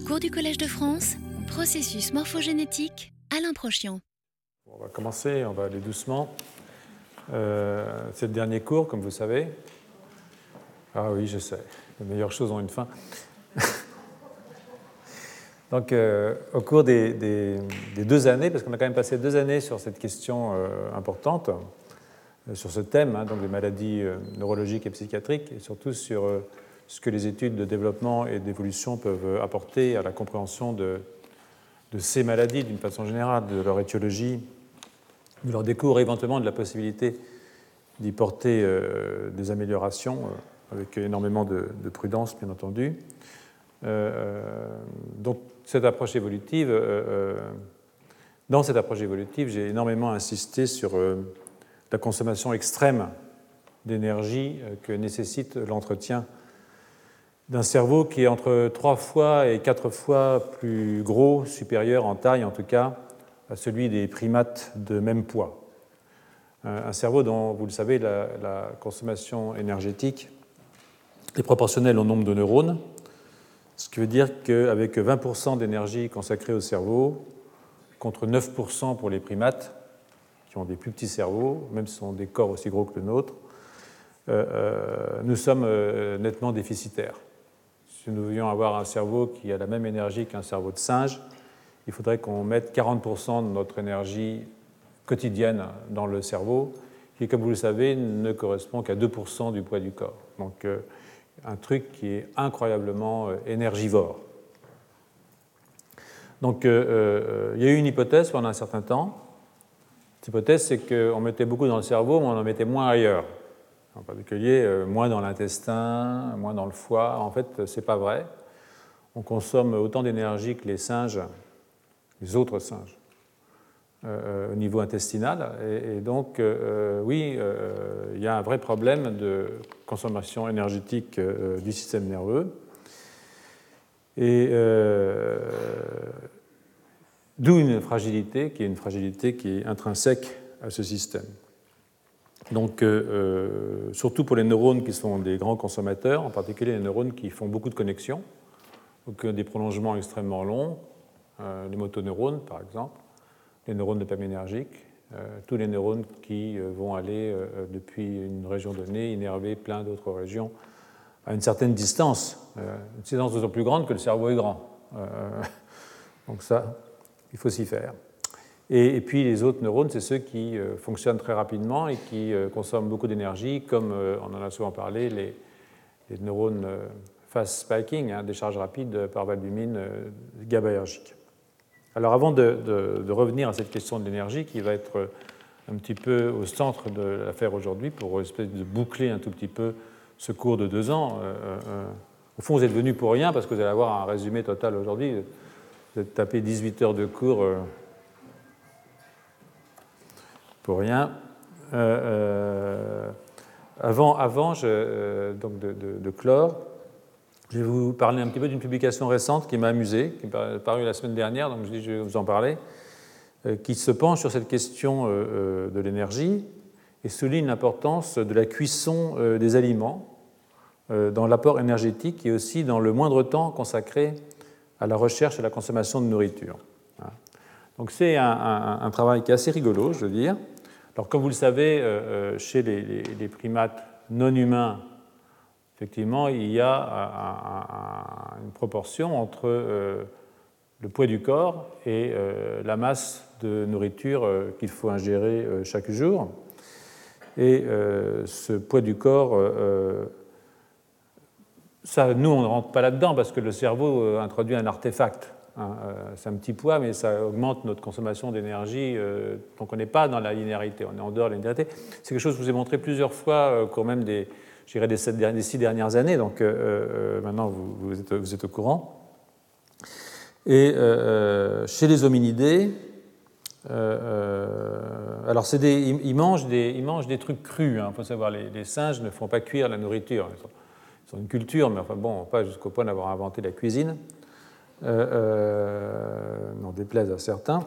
Cours du Collège de France, processus morphogénétique, Alain Prochian. On va commencer, on va aller doucement. Euh, c'est le dernier cours, comme vous savez. Ah oui, je sais, les meilleures choses ont une fin. Donc, euh, au cours des, deux années, parce qu'on a quand même passé deux années sur cette question euh, importante, euh, sur ce thème, hein, donc des maladies neurologiques et psychiatriques, et surtout sur ce que les études de développement et d'évolution peuvent apporter à la compréhension de, ces maladies d'une façon générale, de leur étiologie, de leur décours éventuellement de la possibilité d'y porter des améliorations, avec énormément de, prudence, bien entendu. donc, cette approche évolutive, euh, euh, dans cette approche évolutive, j'ai énormément insisté sur euh, la consommation extrême d'énergie que nécessite l'entretien d'un cerveau qui est entre trois fois et quatre fois plus gros, supérieur en taille en tout cas, à celui des primates de même poids. Un cerveau dont, vous le savez, la, consommation énergétique est proportionnelle au nombre de neurones, ce qui veut dire qu'avec 20% d'énergie consacrée au cerveau, contre 9% pour les primates, qui ont des plus petits cerveaux, même si sont des corps aussi gros que le nôtre, euh, euh, nous sommes euh, nettement déficitaires. Si nous voulions avoir un cerveau qui a la même énergie qu'un cerveau de singe, il faudrait qu'on mette 40% de notre énergie quotidienne dans le cerveau, qui, comme vous le savez, ne correspond qu'à 2% du poids du corps. Donc, un truc qui est incroyablement euh, énergivore. Donc euh, euh, il y a eu une hypothèse pendant un certain temps. Cette hypothèse, c'est qu'on mettait beaucoup dans le cerveau, mais on en mettait moins ailleurs. En particulier, moins dans l'intestin, moins dans le foie. En fait, ce n'est pas vrai. On consomme autant d'énergie que les singes, les autres singes. Euh, au niveau intestinal. Et, donc, euh, oui, euh, il y a un vrai problème de consommation énergétique du système nerveux. Et d'où une fragilité qui est une fragilité qui est intrinsèque à ce système. Donc, surtout pour les neurones qui sont des grands consommateurs, en particulier les neurones qui font beaucoup de connexions, donc des prolongements extrêmement longs, les motoneurones par exemple, les neurones dopaminergiques, euh, tous les neurones qui euh, vont aller euh, depuis une région donnée innerver plein d'autres régions à une certaine distance, une distance d'autant plus grande que le cerveau est grand. donc ça, il faut s'y faire. Et, puis les autres neurones, c'est ceux qui fonctionnent très rapidement et qui consomment beaucoup d'énergie, comme on en a souvent parlé, les, neurones fast spiking, hein, des charges rapides par valbumine GABAergique. Alors avant de, revenir à cette question de l'énergie qui va être un petit peu au centre de l'affaire aujourd'hui pour espèce de boucler un tout petit peu ce cours de deux ans, euh, euh, au fond vous êtes venu pour rien parce que vous allez avoir un résumé total aujourd'hui. Vous êtes tapé 18 heures de cours euh, pour rien. avant, avant je, donc de, clore, je vais vous parler un petit peu d'une publication récente qui m'a amusé, qui est parue la semaine dernière, donc je vais vous en parler, euh, qui se penche sur cette question euh, euh, de l'énergie et souligne l'importance de la cuisson des aliments dans l'apport énergétique et aussi dans le moindre temps consacré à la recherche et à la consommation de nourriture. Donc c'est un, travail qui est assez rigolo, je veux dire. Alors comme vous le savez, chez les primates non humains, effectivement, il y a une proportion entre euh, le poids du corps et euh, la masse de nourriture euh, qu'il faut ingérer chaque jour. Et ce poids du corps, ça, nous, on ne rentre pas là-dedans parce que le cerveau introduit un artefact. C'est un petit poids, mais ça augmente notre consommation d'énergie. donc on n'est pas dans la linéarité, on est en dehors de la linéarité. C'est quelque chose que je vous ai montré plusieurs fois, quand même des, dirais, des, six dernières années, donc euh, euh, maintenant vous, êtes, au courant. Et euh, chez les hominidés, alors des, ils, mangent des, ils mangent des trucs crus, il hein. faut savoir, les, singes ne font pas cuire la nourriture. Ils sont, une culture, mais enfin bon, pas jusqu'au point d'avoir inventé la cuisine, n'en déplaise à certains.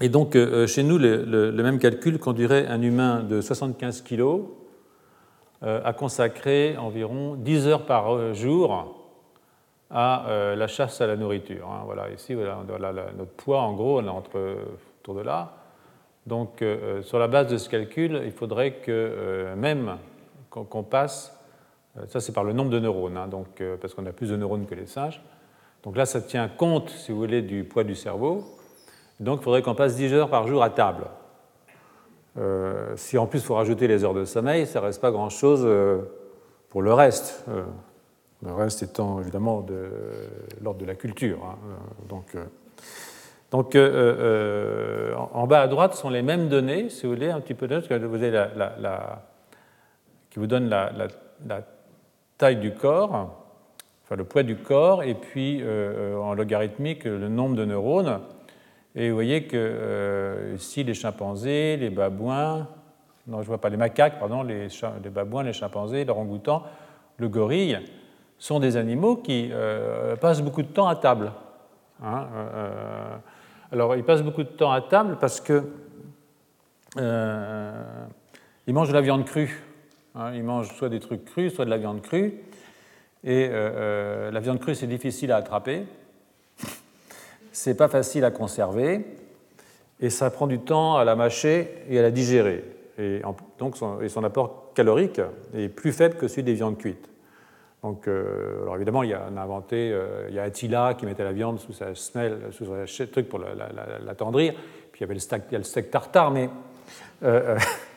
Et donc, chez nous, le, même calcul conduirait un humain de 75 kg euh, a consacré environ 10 heures par jour à la chasse à la nourriture. Hein. Voilà, ici, voilà, notre poids, en gros, on est entre, autour de là. Donc, sur la base de ce calcul, il faudrait que même qu'on passe, ça c'est par le nombre de neurones, hein, donc, parce qu'on a plus de neurones que les singes. Donc là, ça tient compte, si vous voulez, du poids du cerveau. Donc, il faudrait qu'on passe 10 heures par jour à table. Euh, si en plus il faut rajouter les heures de sommeil, ça ne reste pas grand-chose euh, pour le reste. Euh, le reste étant évidemment de l'ordre de la culture. Hein. Donc, en bas à droite sont les mêmes données, si vous voulez, un petit peu de que qui vous donne la, taille du corps, enfin le poids du corps, et puis en logarithmique le nombre de neurones. Et vous voyez que euh, ici, les chimpanzés, les babouins, non, je vois pas les macaques, pardon, les, babouins, les chimpanzés, l'orang-outan, le gorille, sont des animaux qui euh, passent beaucoup de temps à table. Hein, euh, alors, ils passent beaucoup de temps à table parce que ils mangent de la viande crue. Hein, ils mangent soit des trucs crus, soit de la viande crue. Et la viande crue, c'est difficile à attraper c'est pas facile à conserver et ça prend du temps à la mâcher et à la digérer. Et donc son, apport calorique est plus faible que celui des viandes cuites. Donc, euh, alors évidemment, il y a, inventé, euh, il y a Attila qui mettait la viande sous sa semelle, sous un truc pour l'attendrir. Puis il y avait le steak, tartare, mais euh,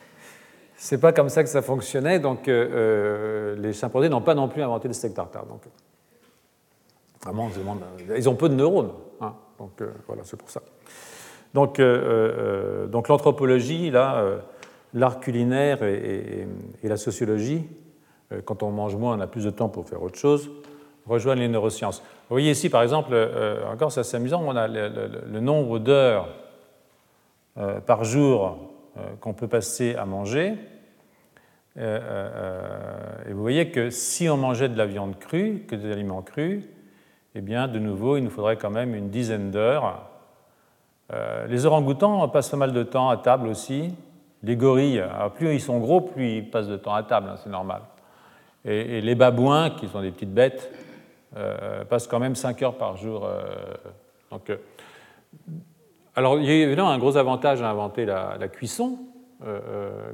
c'est pas comme ça que ça fonctionnait. Donc les chimpanzés n'ont pas non plus inventé le steak tartare. Donc vraiment, ils ont peu de neurones. Hein. Donc euh, voilà, c'est pour ça. Donc, euh, euh, l'anthropologie, l'art culinaire et, la sociologie, quand on mange moins, on a plus de temps pour faire autre chose, rejoignent les neurosciences. Vous voyez ici, par exemple, encore c'est assez amusant, on a le, nombre d'heures par jour qu'on peut passer à manger. et vous voyez que si on mangeait de la viande crue, que des aliments crus, eh bien, de nouveau, il nous faudrait quand même une dizaine d'heures. Euh, les orang-outans passent pas mal de temps à table aussi. Les gorilles, plus ils sont gros, plus ils passent de temps à table, hein, c'est normal. Et, les babouins, qui sont des petites bêtes, euh, passent quand même 5 heures par jour. Euh, donc, alors, il y a évidemment un gros avantage à inventer la, cuisson,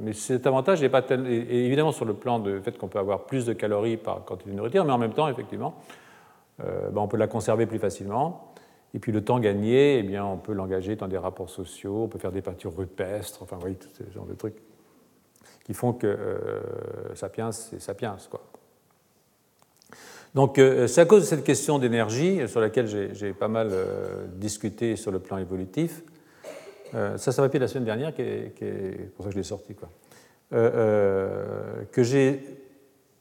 mais cet avantage n'est pas tel, évidemment sur le plan du fait qu'on peut avoir plus de calories par quantité de nourriture, mais en même temps, effectivement, euh, ben, on peut la conserver plus facilement. Et puis le temps gagné, eh bien, on peut l'engager dans des rapports sociaux, on peut faire des peintures rupestres, enfin, vous voyez, tout ce genre de trucs qui font que euh, Sapiens, c'est Sapiens. Quoi. Donc, euh, c'est à cause de cette question d'énergie, sur laquelle j'ai pas mal discuté sur le plan évolutif. ça, ça m'a pris la semaine dernière, qui pour ça que je l'ai sorti, quoi. que j'ai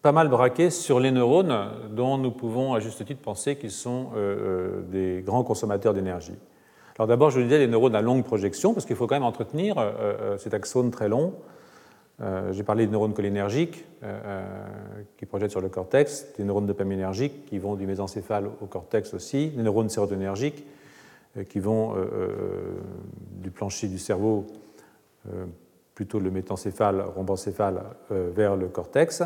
pas mal braqué sur les neurones dont nous pouvons à juste titre penser qu'ils sont euh, euh, des grands consommateurs d'énergie. Alors d'abord, je vous disais les neurones à longue projection, parce qu'il faut quand même entretenir euh, cet axone très long. J'ai parlé des neurones cholinergiques qui projettent sur le cortex, des neurones dopaminergiques qui vont du mésencéphale au cortex aussi, des neurones sérotonergiques qui vont du plancher du cerveau, plutôt le métencéphale, rhombencéphale, vers le cortex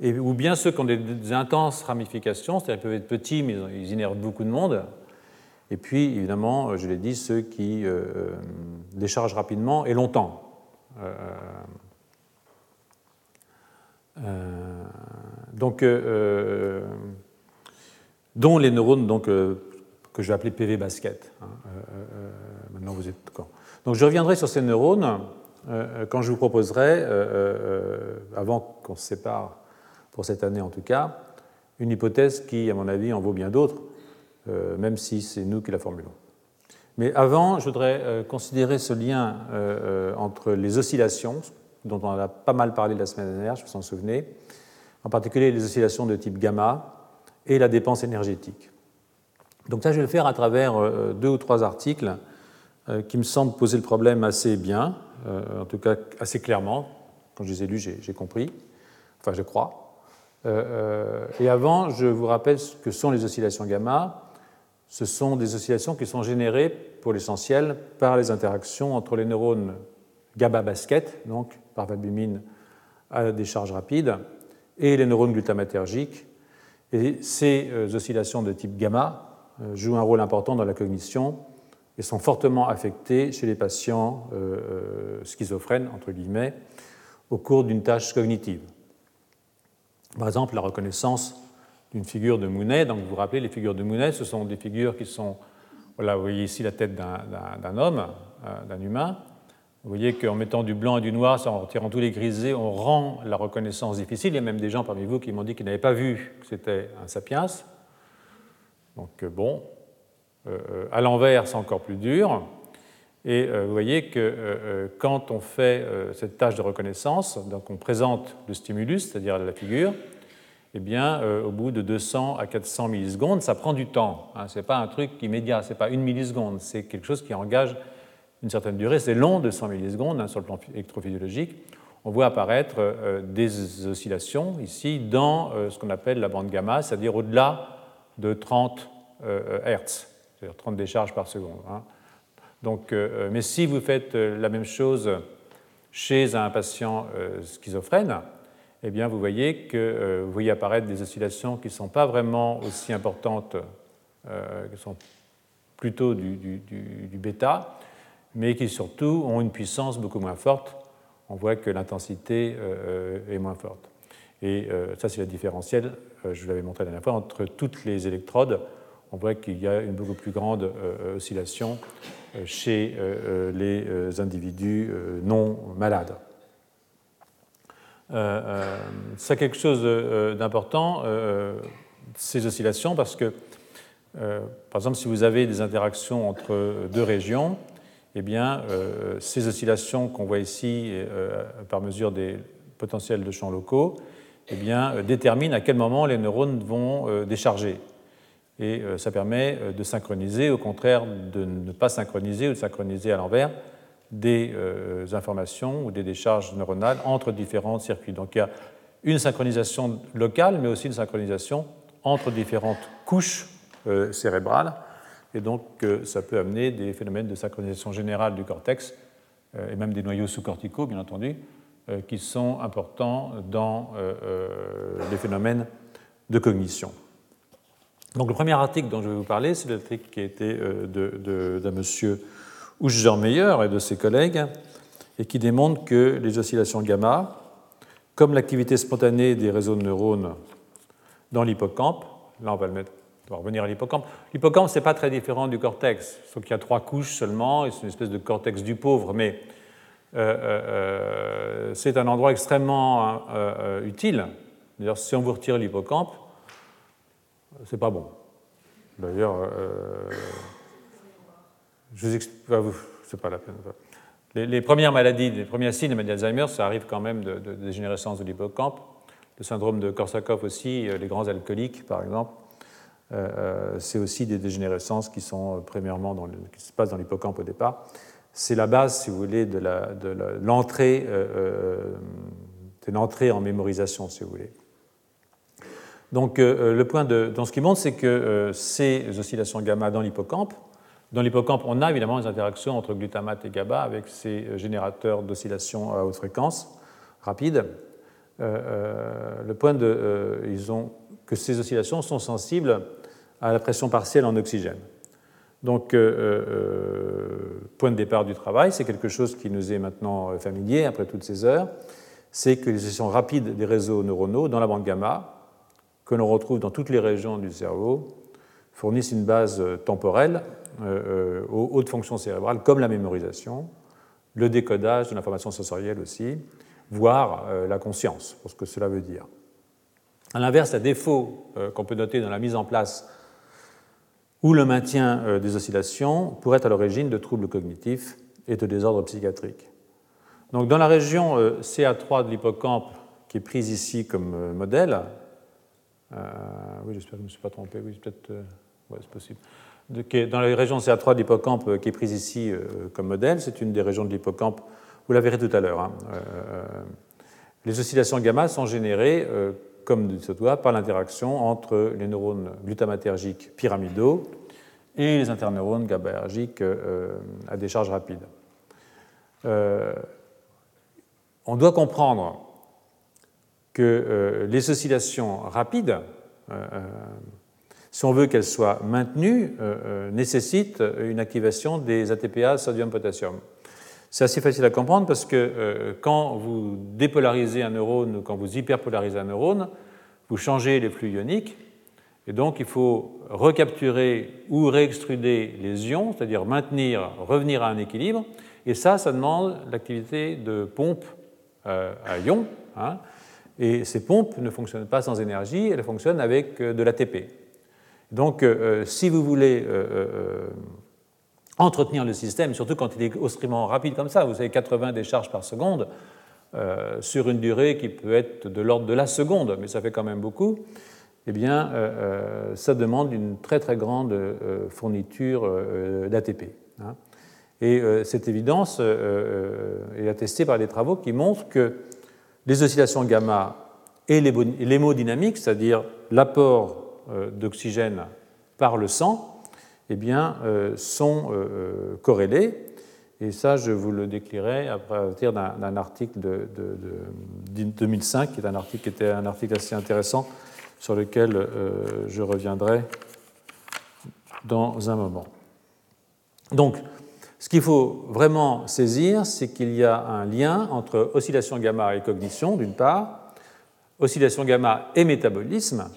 ou bien ceux qui ont des, intenses ramifications, c'est-à-dire qu'ils peuvent être petits, mais ils innervent beaucoup de monde. Et puis, évidemment, je l'ai dit, ceux qui euh, euh, déchargent rapidement et longtemps. Euh, donc, dont les neurones donc, que je vais appeler PV basket. Hein, maintenant, vous êtes d'accord. Donc, je reviendrai sur ces neurones quand je vous proposerai, avant qu'on se sépare pour cette année en tout cas, une hypothèse qui, à mon avis, en vaut bien d'autres, euh, même si c'est nous qui la formulons. Mais avant, je voudrais euh, considérer ce lien euh, entre les oscillations, dont on a pas mal parlé la semaine dernière, je vous en souvenez, en particulier les oscillations de type gamma et la dépense énergétique. Donc ça, je vais le faire à travers deux ou trois articles qui me semblent poser le problème assez bien, en tout cas assez clairement. Quand je les ai lus, j'ai compris, enfin je crois. Euh, euh, et avant, je vous rappelle ce que sont les oscillations gamma. Ce sont des oscillations qui sont générées, pour l'essentiel, par les interactions entre les neurones GABA-basket, donc par valbumine à des charges rapides, et les neurones glutamatergiques. Et ces oscillations de type gamma jouent un rôle important dans la cognition et sont fortement affectées chez les patients schizophrènes, entre guillemets, au cours d'une tâche cognitive. Par exemple, la reconnaissance d'une figure de Mounet. Donc, vous vous rappelez, les figures de Mounet, ce sont des figures qui sont. Voilà, vous voyez ici la tête d'un homme, euh, d'un humain. Vous voyez qu'en mettant du blanc et du noir, en retirant tous les grisés, on rend la reconnaissance difficile. Il y a même des gens parmi vous qui m'ont dit qu'ils n'avaient pas vu que c'était un sapiens. Donc, euh, bon, euh, à l'envers, c'est encore plus dur. Et vous voyez que quand on fait cette tâche de reconnaissance, donc on présente le stimulus, c'est-à-dire la figure, eh bien, euh, au bout de 200 à 400 millisecondes, ça prend du temps. Hein. Ce n'est pas un truc immédiat, ce n'est pas une milliseconde, c'est quelque chose qui engage une certaine durée. C'est long, 200 millisecondes, hein, sur le plan électrophysiologique. On voit apparaître euh, des oscillations ici dans euh, ce qu'on appelle la bande gamma, c'est-à-dire au-delà de 30 Hertz, c'est-à-dire 30 décharges par seconde. Hein. Donc, mais si vous faites la même chose chez un patient schizophrène, eh bien, vous voyez que euh, vous voyez apparaître des oscillations qui ne sont pas vraiment aussi importantes, euh, qui sont plutôt du, bêta, mais qui surtout ont une puissance beaucoup moins forte. On voit que l'intensité euh, est moins forte. Et ça, c'est la différentielle, je vous l'avais montré la dernière fois, entre toutes les électrodes. On voit qu'il y a une beaucoup plus grande oscillation chez les individus non malades. Euh, euh, c'est quelque chose euh, d'important, ces oscillations, parce que, par exemple, si vous avez des interactions entre deux régions, eh bien, ces oscillations qu'on voit ici par mesure des potentiels de champs locaux eh bien, déterminent à quel moment les neurones vont décharger. Et ça permet de synchroniser, au contraire de ne pas synchroniser ou de synchroniser à l'envers, des euh, informations ou des décharges neuronales entre différents circuits. Donc il y a une synchronisation locale, mais aussi une synchronisation entre différentes couches euh, cérébrales. Et donc euh, ça peut amener des phénomènes de synchronisation générale du cortex, et même des noyaux sous-corticaux, bien entendu, qui sont importants dans les phénomènes de cognition. Donc le premier article dont je vais vous parler, c'est l'article qui a été d'un monsieur Meyer et de ses collègues, et qui démontre que les oscillations gamma, comme l'activité spontanée des réseaux de neurones dans l'hippocampe, là on va le mettre, on va revenir à l'hippocampe. L'hippocampe, ce n'est pas très différent du cortex, sauf qu'il y a trois couches seulement, et c'est une espèce de cortex du pauvre, mais euh, euh, euh, c'est un endroit extrêmement utile. D'ailleurs, si on vous retire l'hippocampe, c'est pas bon. D'ailleurs, je vous explique, c'est pas la peine. Les, premières maladies, les premiers signes de maladie d'Alzheimer, ça arrive quand même de, dégénérescence de l'hippocampe. Le syndrome de Korsakoff aussi, les grands alcooliques par exemple, c'est aussi des dégénérescences qui sont premièrement dans qui se passent dans l'hippocampe au départ. C'est la base, si vous voulez, de l'entrée de l'entrée en mémorisation, si vous voulez. Donc le point de, dans ce qui montre, c'est que ces oscillations gamma dans l'hippocampe dans l'hippocampe, on a évidemment des interactions entre glutamate et GABA avec ces générateurs d'oscillations à haute fréquence rapide. Euh, euh, le point de, euh, ils ont, que ces oscillations sont sensibles à la pression partielle en oxygène. Donc, point de départ du travail, c'est quelque chose qui nous est maintenant familier après toutes ces heures, c'est que les oscillations rapides des réseaux neuronaux dans la bande gamma, que l'on retrouve dans toutes les régions du cerveau, fournissent une base temporelle euh, euh, aux hautes fonctions cérébrales, comme la mémorisation, le décodage de l'information sensorielle aussi, voire euh, la conscience, pour ce que cela veut dire. A l'inverse, un défaut qu'on peut noter dans la mise en place ou le maintien des oscillations pourrait être à l'origine de troubles cognitifs et de désordres psychiatriques. Donc, dans la région CA3 de l'hippocampe, qui est prise ici comme modèle, oui, j'espère que je ne me suis pas trompé, oui, peut-être, c'est possible dans la région CA3 de l'hippocampe euh, qui est prise ici euh, comme modèle, c'est une des régions de l'hippocampe, vous la verrez tout à l'heure. Hein. Euh, les oscillations gamma sont générées, comme se doit, par l'interaction entre les neurones glutamatergiques pyramidaux et les interneurones GABAergiques à décharge rapide. on doit comprendre que les oscillations rapides si on veut qu'elle soit maintenue, nécessite une activation des ATPase sodium-potassium. C'est assez facile à comprendre parce que quand vous dépolarisez un neurone ou quand vous hyperpolarisez un neurone, vous changez les flux ioniques et donc, il faut recapturer ou réextruder les ions, c'est-à-dire maintenir, revenir à un équilibre. Et ça, ça demande l'activité de pompe euh, à ions. Hein. Et ces pompes ne fonctionnent pas sans énergie, elles fonctionnent avec euh, de l'ATP. Donc, euh, si vous voulez entretenir le système, surtout quand il est extrêmement rapide comme ça, vous avez 80 décharges par seconde, sur une durée qui peut être de l'ordre de la seconde, mais ça fait quand même beaucoup, eh bien, euh, euh, ça demande une très très grande euh, fourniture d'ATP. Hein. Et cette évidence est attestée par des travaux qui montrent que les oscillations gamma et l'hémodynamique, c'est-à-dire l'apport d'oxygène par le sang, eh bien, sont corrélés. Et ça, je vous le déclinerai à partir d'un article de, de, 2005, qui est un article qui était un article assez intéressant sur lequel euh, je reviendrai dans un moment. Donc, ce qu'il faut vraiment saisir, c'est qu'il y a un lien entre oscillation gamma et cognition, d'une part, oscillation gamma et métabolisme,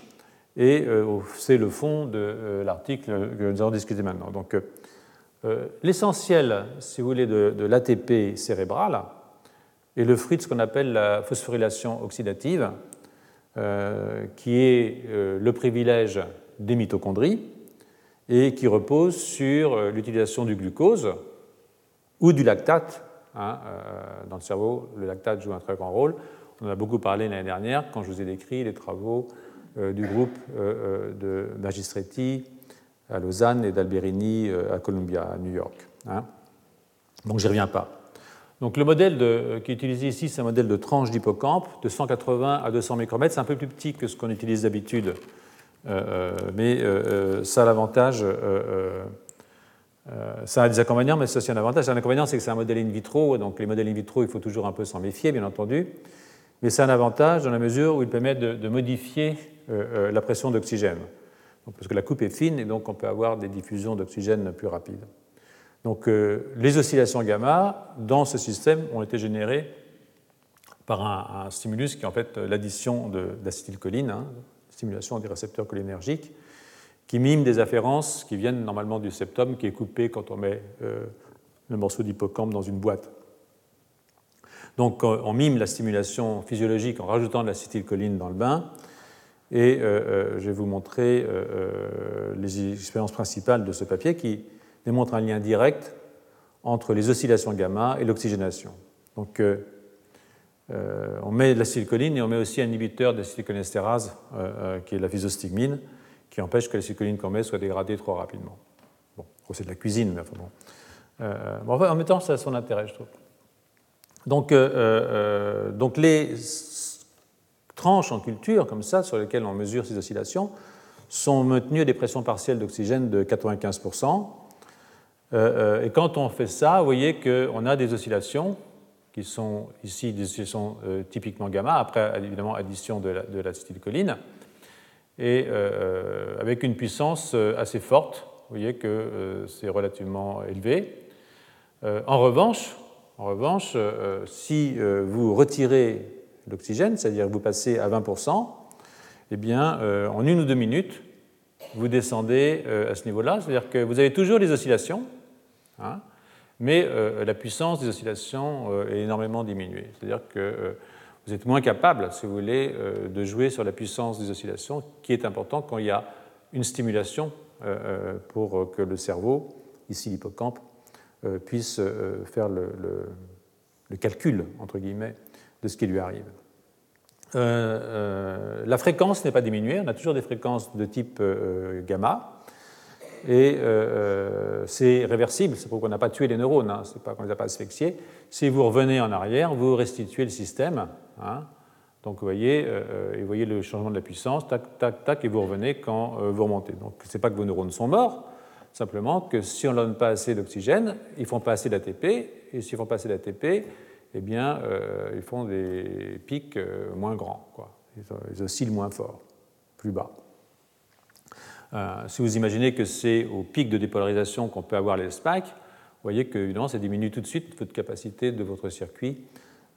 et euh, c'est le fond de euh, l'article que nous allons discuter maintenant. Donc, l'essentiel, si vous voulez, de, l'ATP cérébral est le fruit de ce qu'on appelle la phosphorylation oxydative, euh, qui est euh, le privilège des mitochondries et qui repose sur euh, l'utilisation du glucose ou du lactate. Hein, dans le cerveau, le lactate joue un très grand rôle. On en a beaucoup parlé l'année dernière quand je vous ai décrit les travaux du groupe de Magistretti à Lausanne et d'Alberini à Columbia, à New York. Hein. Donc j'y reviens pas. Donc le modèle qui est utilisé ici, c'est un modèle de tranche d'hippocampe de 180 à 200 micromètres. C'est un peu plus petit que ce qu'on utilise d'habitude, euh, euh, mais euh, ça a l'avantage. ça a des inconvénients, mais c'est aussi un avantage. Un inconvénient, c'est que c'est un modèle in vitro, donc les modèles in vitro, il faut toujours un peu s'en méfier, bien entendu. Mais c'est un avantage dans la mesure où il permet de, modifier la pression d'oxygène. Parce que la coupe est fine et donc on peut avoir des diffusions d'oxygène plus rapides. Donc euh, les oscillations gamma dans ce système ont été générées par un, stimulus qui est en fait l'addition d'acétylcholine, hein, stimulation des récepteurs cholinergiques, qui mime des afférences qui viennent normalement du septum qui est coupé quand on met euh, le morceau d'hippocampe dans une boîte. Donc on mime la stimulation physiologique en rajoutant de l'acétylcholine dans le bain. Et euh, je vais vous montrer les expériences principales de ce papier qui démontre un lien direct entre les oscillations gamma et l'oxygénation. Donc, euh, euh, on met de l'acétylcholine et on met aussi un inhibiteur d'acétylcholinestérase, euh, qui est la physostigmine, qui empêche que l'acétylcholine qu'on met soit dégradée trop rapidement. Bon, c'est de la cuisine, mais enfin bon. en même temps, ça a son intérêt, je trouve. Donc, donc les tranches en culture, comme ça, sur lesquelles on mesure ces oscillations, sont maintenues à des pressions partielles d'oxygène de 95%, euh, euh, et quand on fait ça, vous voyez qu'on a des oscillations qui sont ici des oscillations euh, typiquement gamma, après évidemment addition de l'acétylcholine, et avec une puissance assez forte. Vous voyez que c'est relativement élevé. en revanche, en revanche si vous retirez l'oxygène, c'est-à-dire que vous passez à 20%, eh bien, en une ou deux minutes, vous descendez à ce niveau-là, c'est-à-dire que vous avez toujours des oscillations, Hein. mais euh, la puissance des oscillations euh, est énormément diminuée. C'est-à-dire que euh, vous êtes moins capable, si vous voulez, de jouer sur la puissance des oscillations, qui est important quand il y a une stimulation pour que le cerveau, ici l'hippocampe, puisse faire le, calcul, entre guillemets, de ce qui lui arrive. la fréquence n'est pas diminuée, on a toujours des fréquences de type gamma, et euh, euh, c'est réversible, c'est pour qu'on n'a pas tué les neurones, hein, c'est pas qu'on ne les a pas asphyxiés. Si vous revenez en arrière, vous restituez le système. Hein. donc vous voyez, euh, vous voyez le changement de la puissance, tac, tac, tac, et vous revenez quand vous remontez. Donc ce n'est pas que vos neurones sont morts, simplement que si on ne donne pas assez d'oxygène, ils font pas assez d'ATP, et s'ils font pas assez d'ATP, eh bien, ils font des pics moins grands, quoi. Ils, oscillent moins fort, plus bas. si vous imaginez que c'est au pic de dépolarisation qu'on peut avoir les spikes, vous voyez que ça diminue tout de suite votre capacité de votre circuit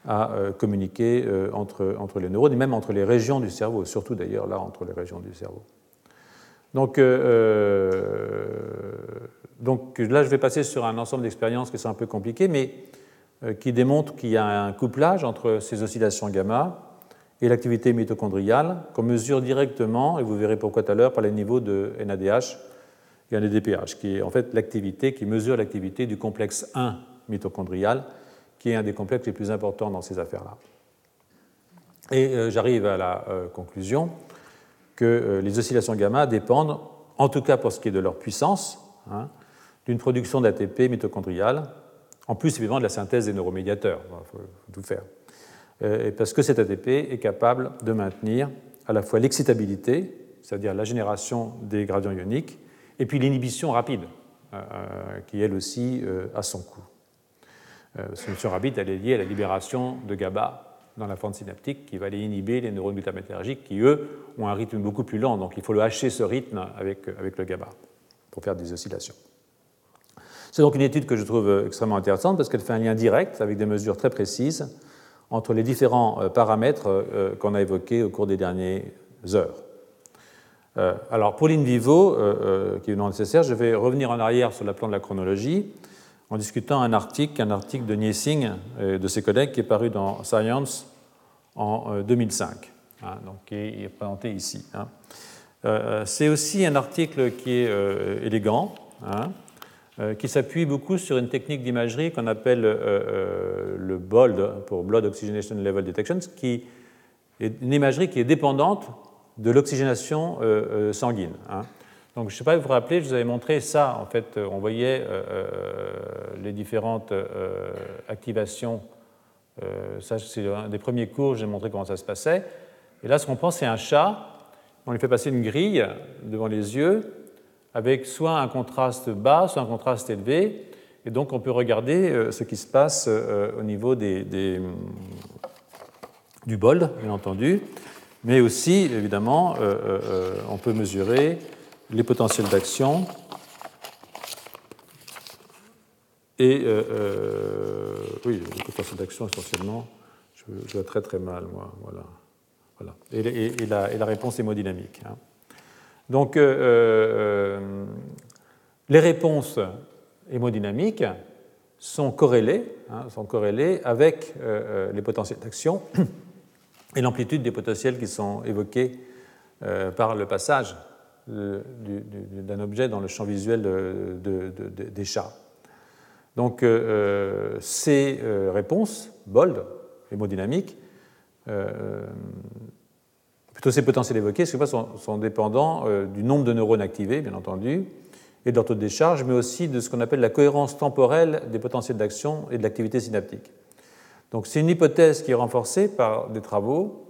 à communiquer entre, entre les neurones et même entre les régions du cerveau, surtout d'ailleurs là entre les régions du cerveau. Donc, donc là, je vais passer sur un ensemble d'expériences qui sont un peu compliquées, mais euh, qui démontrent qu'il y a un couplage entre ces oscillations gamma et l'activité mitochondriale qu'on mesure directement, et vous verrez pourquoi tout à l'heure, par les niveaux de NADH et NADPH, qui est en fait l'activité qui mesure l'activité du complexe 1 mitochondrial, qui est un des complexes les plus importants dans ces affaires-là. Et euh, j'arrive à la euh, conclusion que les oscillations gamma dépendent, en tout cas pour ce qui est de leur puissance, hein, d'une production d'ATP mitochondriale, en plus évidemment de la synthèse des neuromédiateurs, il faut tout faire. Euh, parce que cet ATP est capable de maintenir à la fois l'excitabilité, c'est-à-dire la génération des gradients ioniques, et puis l'inhibition rapide, euh, euh, qui elle aussi a son coût. Cette inhibition rapide, elle est liée à la libération de GABA dans la fente synaptique qui va aller inhiber les neurones glutamatérgiques qui, eux, ont un rythme beaucoup plus lent. Donc il faut le hacher ce rythme avec, avec le GABA pour faire des oscillations. C'est donc une étude que je trouve extrêmement intéressante parce qu'elle fait un lien direct avec des mesures très précises entre les différents euh, paramètres euh, qu'on a évoqués au cours des dernières heures. Euh, alors pour l'in vivo, qui est non nécessaire, je vais revenir en arrière sur le plan de la chronologie en discutant un article, un article de Niesing et de ses collègues qui est paru dans Science en 2005, hein, donc qui est présenté ici. Hein. C'est aussi un article qui est élégant, hein, euh, qui s'appuie beaucoup sur une technique d'imagerie qu'on appelle euh, euh, le BOLD, pour Blood Oxygenation Level Detection, qui est une imagerie qui est dépendante de l'oxygénation sanguine. Donc, je ne sais pas si vous vous rappelez, je vous avais montré ça. En fait, on voyait les différentes activations. ça, c'est un des premiers cours, j'ai montré comment ça se passait. Et là, ce qu'on prend, c'est un chat. On lui fait passer une grille devant les yeux avec soit un contraste bas, soit un contraste élevé. Et donc on peut regarder euh, ce qui se passe euh, au niveau des, du bol, bien entendu, mais aussi, évidemment, euh, on peut mesurer les potentiels d'action et oui, les potentiels d'action essentiellement, je, vois très très mal, moi, voilà. voilà. Et, la, réponse hémodynamique. Hein. Donc, euh, euh, les réponses hémodynamiques sont corrélées, hein, sont corrélées avec euh, les potentiels d'action et l'amplitude des potentiels qui sont évoqués par le passage d'un objet dans le champ visuel des chats. Donc, ces réponses, bold, hémodynamiques, tous ces potentiels évoqués sont, sont dépendants euh, du nombre de neurones activés, bien entendu, et de leur taux de décharge, mais aussi de ce qu'on appelle la cohérence temporelle des potentiels d'action et de l'activité synaptique. Donc c'est une hypothèse qui est renforcée par des travaux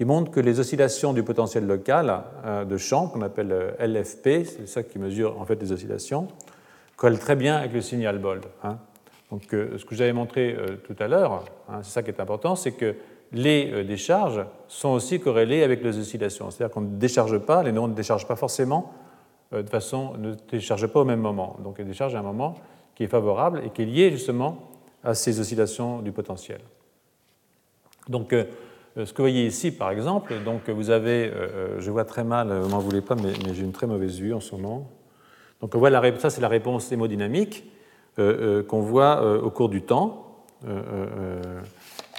qui montrent que les oscillations du potentiel local euh, de champ, qu'on appelle euh, LFP, c'est ça qui mesure en fait les oscillations, collent très bien avec le signal BOLD. Hein. Donc ce que j'avais montré tout à l'heure, hein, c'est ça qui est important, c'est que les euh, décharges sont aussi corrélées avec les oscillations. C'est-à-dire qu'on ne décharge pas, les neurones ne déchargent pas forcément euh, de façon, ne déchargent pas au même moment. Donc ils déchargent à un moment qui est favorable et qui est lié justement à ces oscillations du potentiel. Donc euh, ce que vous voyez ici, par exemple, donc vous avez, je vois très mal, vous m'en voulez pas, mais, j'ai une très mauvaise vue en ce moment. Donc on ça, c'est la réponse hémodynamique qu'on voit au cours du temps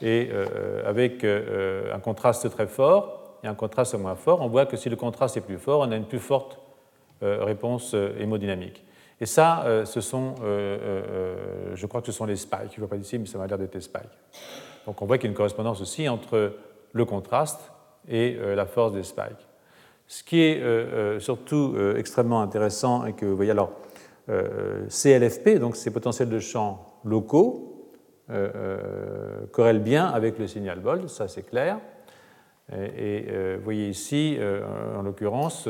et euh, avec euh, un contraste très fort et un contraste moins fort, on voit que si le contraste est plus fort, on a une plus forte euh, réponse hémodynamique. Et ça, ce sont, je crois que ce sont les spikes. Je ne vois pas ici, mais ça m'a l'air d'être les spikes. Donc on voit qu'il y a une correspondance aussi entre le contraste et la force des spikes. Ce qui est surtout extrêmement intéressant et que vous voyez alors, CLFP, donc ces potentiels de champ locaux, euh, euh, corrèle bien avec le signal BOLD, ça c'est clair. Et, euh, vous voyez ici, en l'occurrence,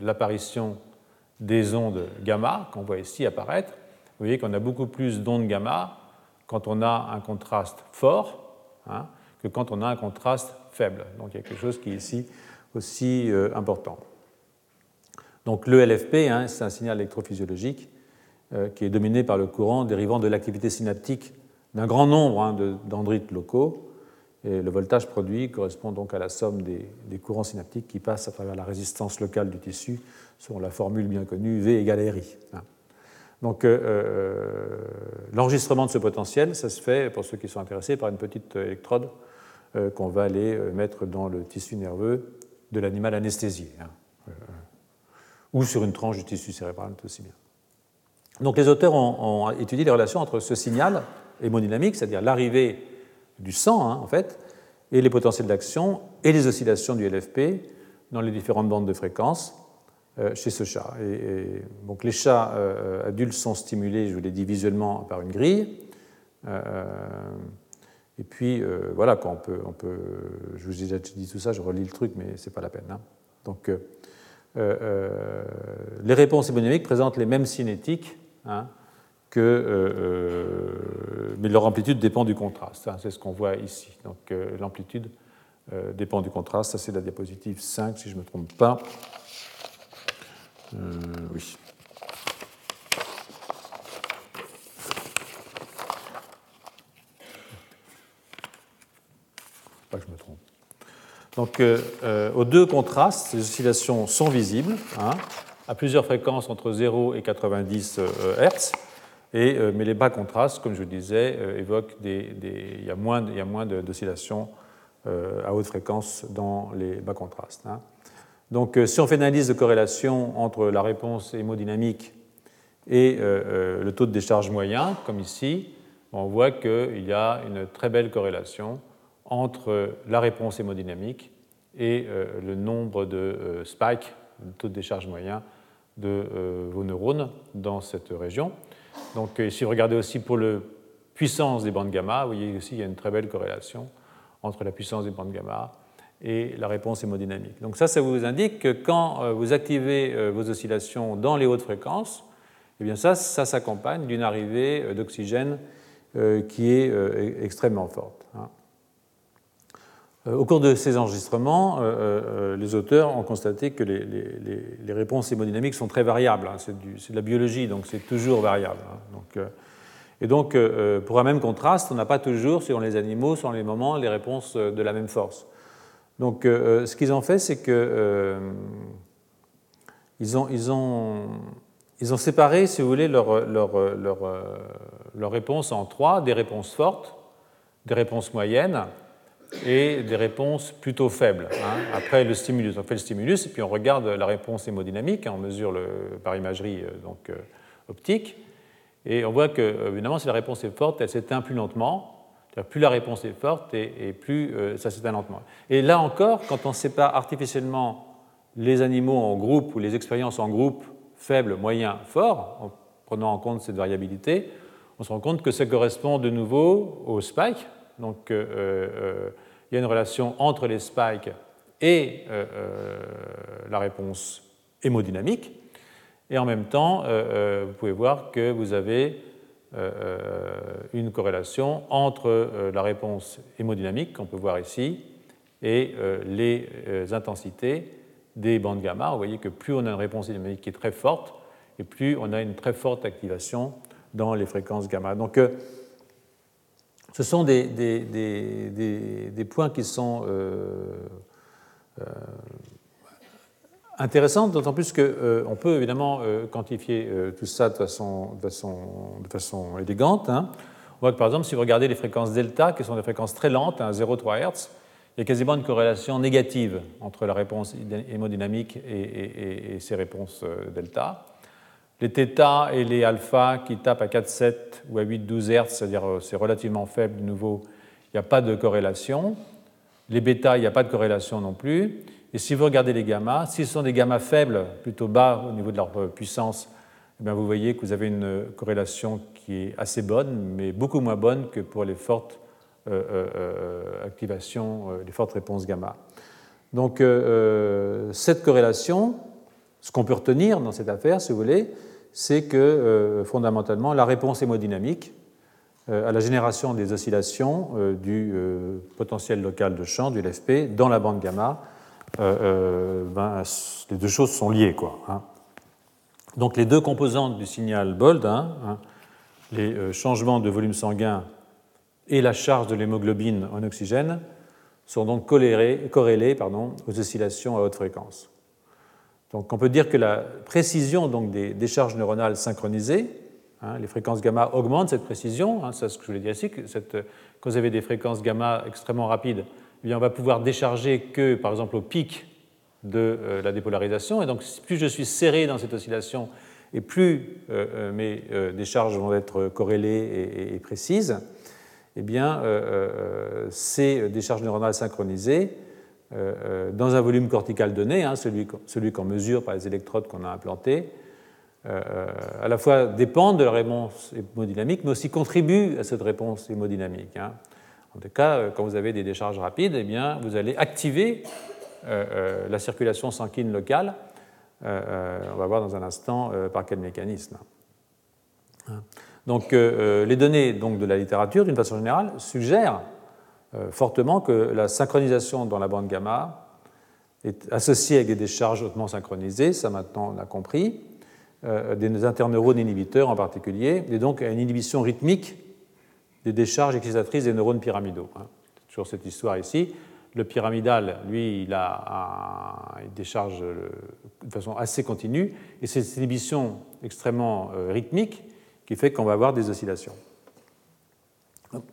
l'apparition des ondes gamma qu'on voit ici apparaître. Vous voyez qu'on a beaucoup plus d'ondes gamma quand on a un contraste fort hein, que quand on a un contraste faible. Donc il y a quelque chose qui est ici aussi important. Donc le LFP, hein, c'est un signal électrophysiologique qui est dominé par le courant dérivant de l'activité synaptique d'un grand nombre hein, dendrites locaux. Et le voltage produit correspond donc à la somme des, courants synaptiques qui passent à travers la résistance locale du tissu, selon la formule bien connue V égale RI. Donc euh, euh, l'enregistrement de ce potentiel, ça se fait, pour ceux qui sont intéressés, par une petite électrode euh, qu'on va aller mettre dans le tissu nerveux de l'animal anesthésié, hein. ou sur une tranche du tissu cérébral, tout aussi bien. Donc les auteurs ont, étudié les relations entre ce signal hémodynamique, c'est-à-dire l'arrivée du sang, hein, en fait, et les potentiels d'action et les oscillations du LFP dans les différentes bandes de fréquences euh, chez ce chat. Donc les chats euh, adultes sont stimulés, je vous l'ai dit visuellement, par une grille. Euh, et puis voilà, quand on peut, on peut, je vous ai déjà dit tout ça, je relis le truc, mais c'est pas la peine. Hein. Donc les réponses hémodynamiques présentent les mêmes cinétiques hein, que, euh, euh, mais leur amplitude dépend du contraste. Hein, c'est ce qu'on voit ici. Donc euh, l'amplitude dépend du contraste. Ça, c'est la diapositive 5, si je ne me trompe pas. Oui. Pas que je me trompe. Donc, aux deux contrastes, ces oscillations sont visibles hein, à plusieurs fréquences entre 0 et 90 Hz. Euh, mais les bas contrastes, comme je vous disais, euh, évoquent des, il y a moins, moins d'oscillations euh, à haute fréquence dans les bas contrastes. Hein. Donc, si on fait une analyse de corrélation entre la réponse hémodynamique et le taux de décharge moyen, comme ici, on voit qu'il y a une très belle corrélation entre la réponse hémodynamique et le nombre de spikes, le taux de décharge moyen de vos neurones dans cette région. Donc si vous regardez aussi pour la puissance des bandes gamma, vous voyez aussi qu'il y a une très belle corrélation entre la puissance des bandes gamma et la réponse hémodynamique. Donc ça, ça vous indique que quand euh, vous activez euh, vos oscillations dans les hautes fréquences, eh bien ça, ça s'accompagne d'une arrivée euh, d'oxygène qui est extrêmement forte. Hein. Au cours de ces enregistrements, les auteurs ont constaté que les, réponses hémodynamiques sont très variables. Hein. C'est de la biologie, donc c'est toujours variable. Hein. Et donc, pour un même contraste, on n'a pas toujours, selon les animaux, selon les moments, les réponses de la même force. Donc, ce qu'ils ont fait, c'est que ont, ils, ont, séparé, si vous voulez, leur, leur, leur, réponse en trois des réponses fortes, des réponses moyennes et des réponses plutôt faibles. Hein. Après le stimulus, on fait le stimulus et puis on regarde la réponse hémodynamique, hein, on mesure par imagerie euh, donc, euh, optique, et on voit que, euh, évidemment, si la réponse est forte, elle s'éteint plus lentement. Plus la réponse est forte et, plus ça s'éteint lentement. Et là encore, quand on sépare artificiellement les animaux en groupe ou les expériences en groupe faibles, moyens, forts, en prenant en compte cette variabilité, on se rend compte que ça correspond de nouveau au spike, donc euh, euh, il y a une relation entre les spikes et euh, la réponse hémodynamique. Et en même temps, vous pouvez voir que vous avez une corrélation entre la réponse hémodynamique, qu'on peut voir ici, et les intensités des bandes gamma. Vous voyez que plus on a une réponse hémodynamique qui est très forte, et plus on a une très forte activation dans les fréquences gamma. Donc ce sont des, points qui sont euh, euh, intéressants, d'autant plus qu'on euh, peut évidemment quantifier tout ça de façon, élégante. Hein. On voit que par exemple, si vous regardez les fréquences delta, qui sont des fréquences très lentes, à 0,3 Hz, il y a quasiment une corrélation négative entre la réponse hémodynamique et, et ces réponses delta. Les θ et les alpha qui tapent à 4,7 ou à 8,12 Hz, c'est-à-dire euh, c'est relativement faible de nouveau, il n'y a pas de corrélation. Les bêta, il n'y a pas de corrélation non plus. Et si vous regardez les gamma, si ce sont des gamma faibles, plutôt bas au niveau de leur euh, puissance, eh vous voyez que vous avez une corrélation qui est assez bonne, mais beaucoup moins bonne que pour les fortes euh, activations, les fortes réponses gamma. Donc cette corrélation, ce qu'on peut retenir dans cette affaire, si vous voulez, c'est que euh, fondamentalement, la réponse hémodynamique euh, à la génération des oscillations euh, du potentiel local de champ, du LFP, dans la bande gamma, ben, les deux choses sont liées. Quoi, hein. Donc les deux composantes du signal BOLD, hein, hein, les euh, changements de volume sanguin et la charge de l'hémoglobine en oxygène, sont donc corrélés, pardon, aux oscillations à haute fréquence. Donc on peut dire que la précision donc, des décharges neuronales synchronisées, hein, les fréquences gamma augmentent cette précision, c'est ce que je voulais dire ici, que quand vous avez des fréquences gamma extrêmement rapides, eh bien on va pouvoir décharger que par exemple au pic de euh, la dépolarisation, et donc plus je suis serré dans cette oscillation, et plus euh, euh, mes décharges vont être corrélées et précises, eh bien, ces décharges neuronales synchronisées, dans un volume cortical donné, hein, celui, celui qu'on mesure par les électrodes qu'on a implantées, à la fois dépendent de la réponse hémodynamique, mais aussi contribuent à cette réponse hémodynamique. Hein. En tout cas, quand vous avez des décharges rapides, eh bien, vous allez activer la circulation sanguine locale. on va voir dans un instant par quel mécanisme. Hein. Donc euh, euh, les données donc, de la littérature, d'une façon générale, suggèrent euh, fortement que la synchronisation dans la bande gamma est associée avec des décharges hautement synchronisées, ça maintenant on l'a compris, des interneurones inhibiteurs en particulier, et donc à une inhibition rythmique des décharges excitatrices des neurones pyramidaux. Hein. Toujours cette histoire ici. Le pyramidal, lui, il a décharge de façon assez continue, et cette inhibition extrêmement rythmique qui fait qu'on va avoir des oscillations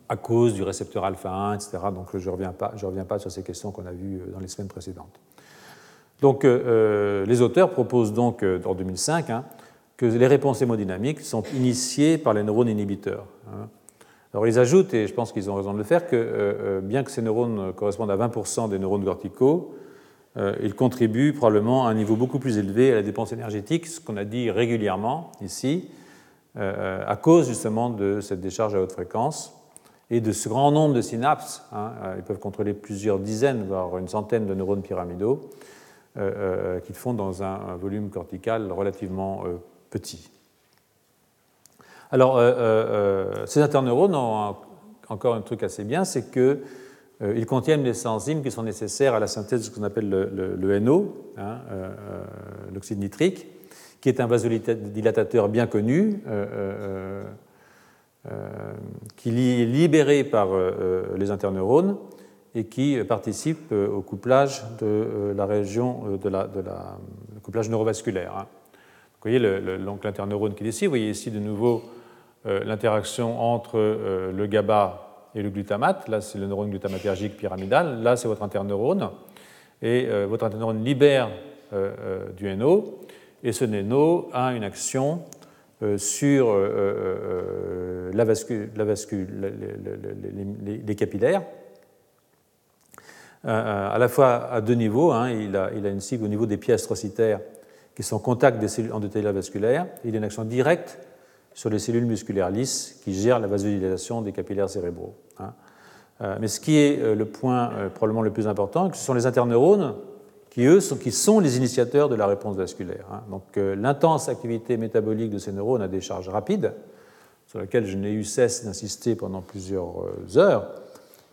à cause du récepteur alpha 1, etc. Donc je ne reviens, pas, reviens pas sur ces questions qu'on a vues euh, dans les semaines précédentes. Donc euh, euh, les auteurs proposent donc en 2005 hein, que les réponses hémodynamiques sont initiées par les neurones inhibiteurs. Hein. Alors ils ajoutent, et je pense qu'ils ont raison de le faire, que bien que ces neurones correspondent à 20% des neurones corticaux, ils contribuent probablement à un niveau beaucoup plus élevé à la dépense énergétique, ce qu'on a dit régulièrement ici, euh, à cause justement de cette décharge à haute fréquence et de ce grand nombre de synapses. Hein, euh, ils peuvent contrôler plusieurs dizaines, voire une centaine de neurones pyramidaux euh, qu'ils font dans un, volume cortical relativement petit. Alors, ces interneurones ont encore un truc assez bien, c'est qu'ils contiennent les enzymes qui sont nécessaires à la synthèse de ce qu'on appelle le, NO, hein, l'oxyde nitrique, qui est un vasodilatateur bien connu, euh, euh, euh, qui est libéré par les interneurones et qui participe au couplage de la région de la, couplage neurovasculaire. Hein. Vous voyez l'interneurone qui est ici. Vous voyez ici de nouveau l'interaction entre le GABA et le glutamate. Là, c'est le neurone glutamatergique pyramidal. Là, c'est votre interneurone. Et votre interneurone libère du NO et ce NENO a une action euh, sur euh, euh, la vascule, les, capillaires, à la fois à deux niveaux. Hein, il, a, il, a, une cible au niveau des pièces astrocytaires qui sont en contact des cellules endothéliales vasculaires. il a une action directe sur les cellules musculaires lisses qui gèrent la vasodilatation des capillaires cérébraux. Hein. Mais ce qui est le point probablement le plus important, ce sont les interneurones qui eux sont, qui sont les initiateurs de la réponse vasculaire. Hein. Donc euh, l'intense activité métabolique de ces neurones à des charges rapides, sur laquelle je n'ai eu cesse d'insister pendant plusieurs euh, heures,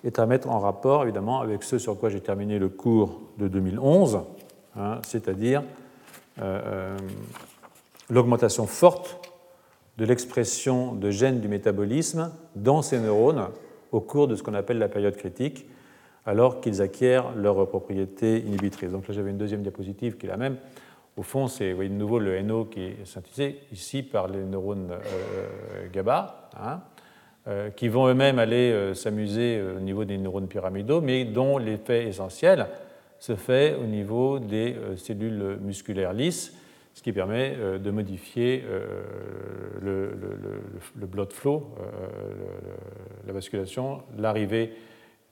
est à mettre en rapport évidemment avec ce sur quoi j'ai terminé le cours de 2011, hein, c'est-à-dire euh, l'augmentation forte de l'expression de gènes du métabolisme dans ces neurones au cours de ce qu'on appelle la période critique, alors qu'ils acquièrent leurs propriétés inhibitrices. Donc là, j'avais une deuxième diapositive qui est la même. Au fond, c'est, voyez de nouveau le NO qui est synthétisé ici par les neurones euh, GABA, hein, euh, qui vont eux-mêmes aller euh, s'amuser au niveau des neurones pyramidaux, mais dont l'effet essentiel se fait au niveau des cellules musculaires lisses, ce qui permet de modifier le, le, blood flow, la vasculation, l'arrivée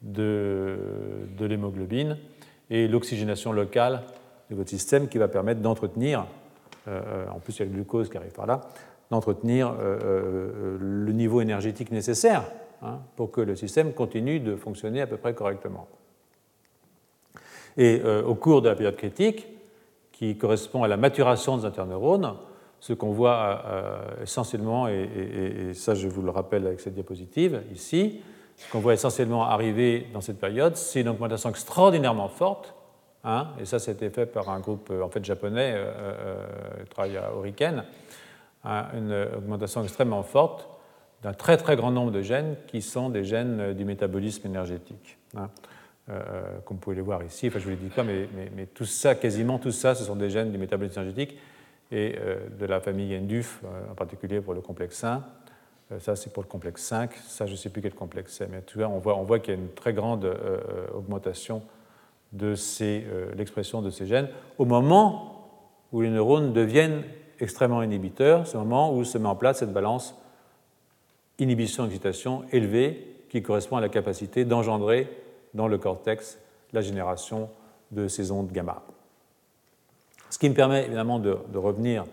de, l'hémoglobine et l'oxygénation locale de votre système qui va permettre d'entretenir, euh, en plus il y a le glucose qui arrive par là, d'entretenir euh, euh, le niveau énergétique nécessaire hein, pour que le système continue de fonctionner à peu près correctement. Et au cours de la période critique, qui correspond à la maturation des interneurones, ce qu'on voit essentiellement, et, ça je vous le rappelle avec cette diapositive ici, ce qu'on voit essentiellement arriver dans cette période, c'est une augmentation extraordinairement forte 1, et ça c'était fait par un groupe en fait japonais, qui travaille à Oriken, une augmentation extrêmement forte d'un très très grand nombre de gènes qui sont des gènes du métabolisme énergétique. Hein. Comme vous pouvez le voir ici, enfin je ne vous le dis pas, mais, mais, tout ça, quasiment tout ça, ce sont des gènes du métabolisme énergétique et de la famille NDUF, en particulier pour le complexe 1, euh, ça, c'est pour le complexe 5. Ça, je ne sais plus quel complexe c'est, mais on voit, on voit qu'il y a une très grande euh, euh, augmentation de l'expression de ces gènes au moment où les neurones deviennent extrêmement inhibiteurs, c'est le moment où se met en place cette balance inhibition-excitation élevée qui correspond à la capacité d'engendrer dans le cortex la génération de ces ondes gamma. Ce qui me permet évidemment de, revenir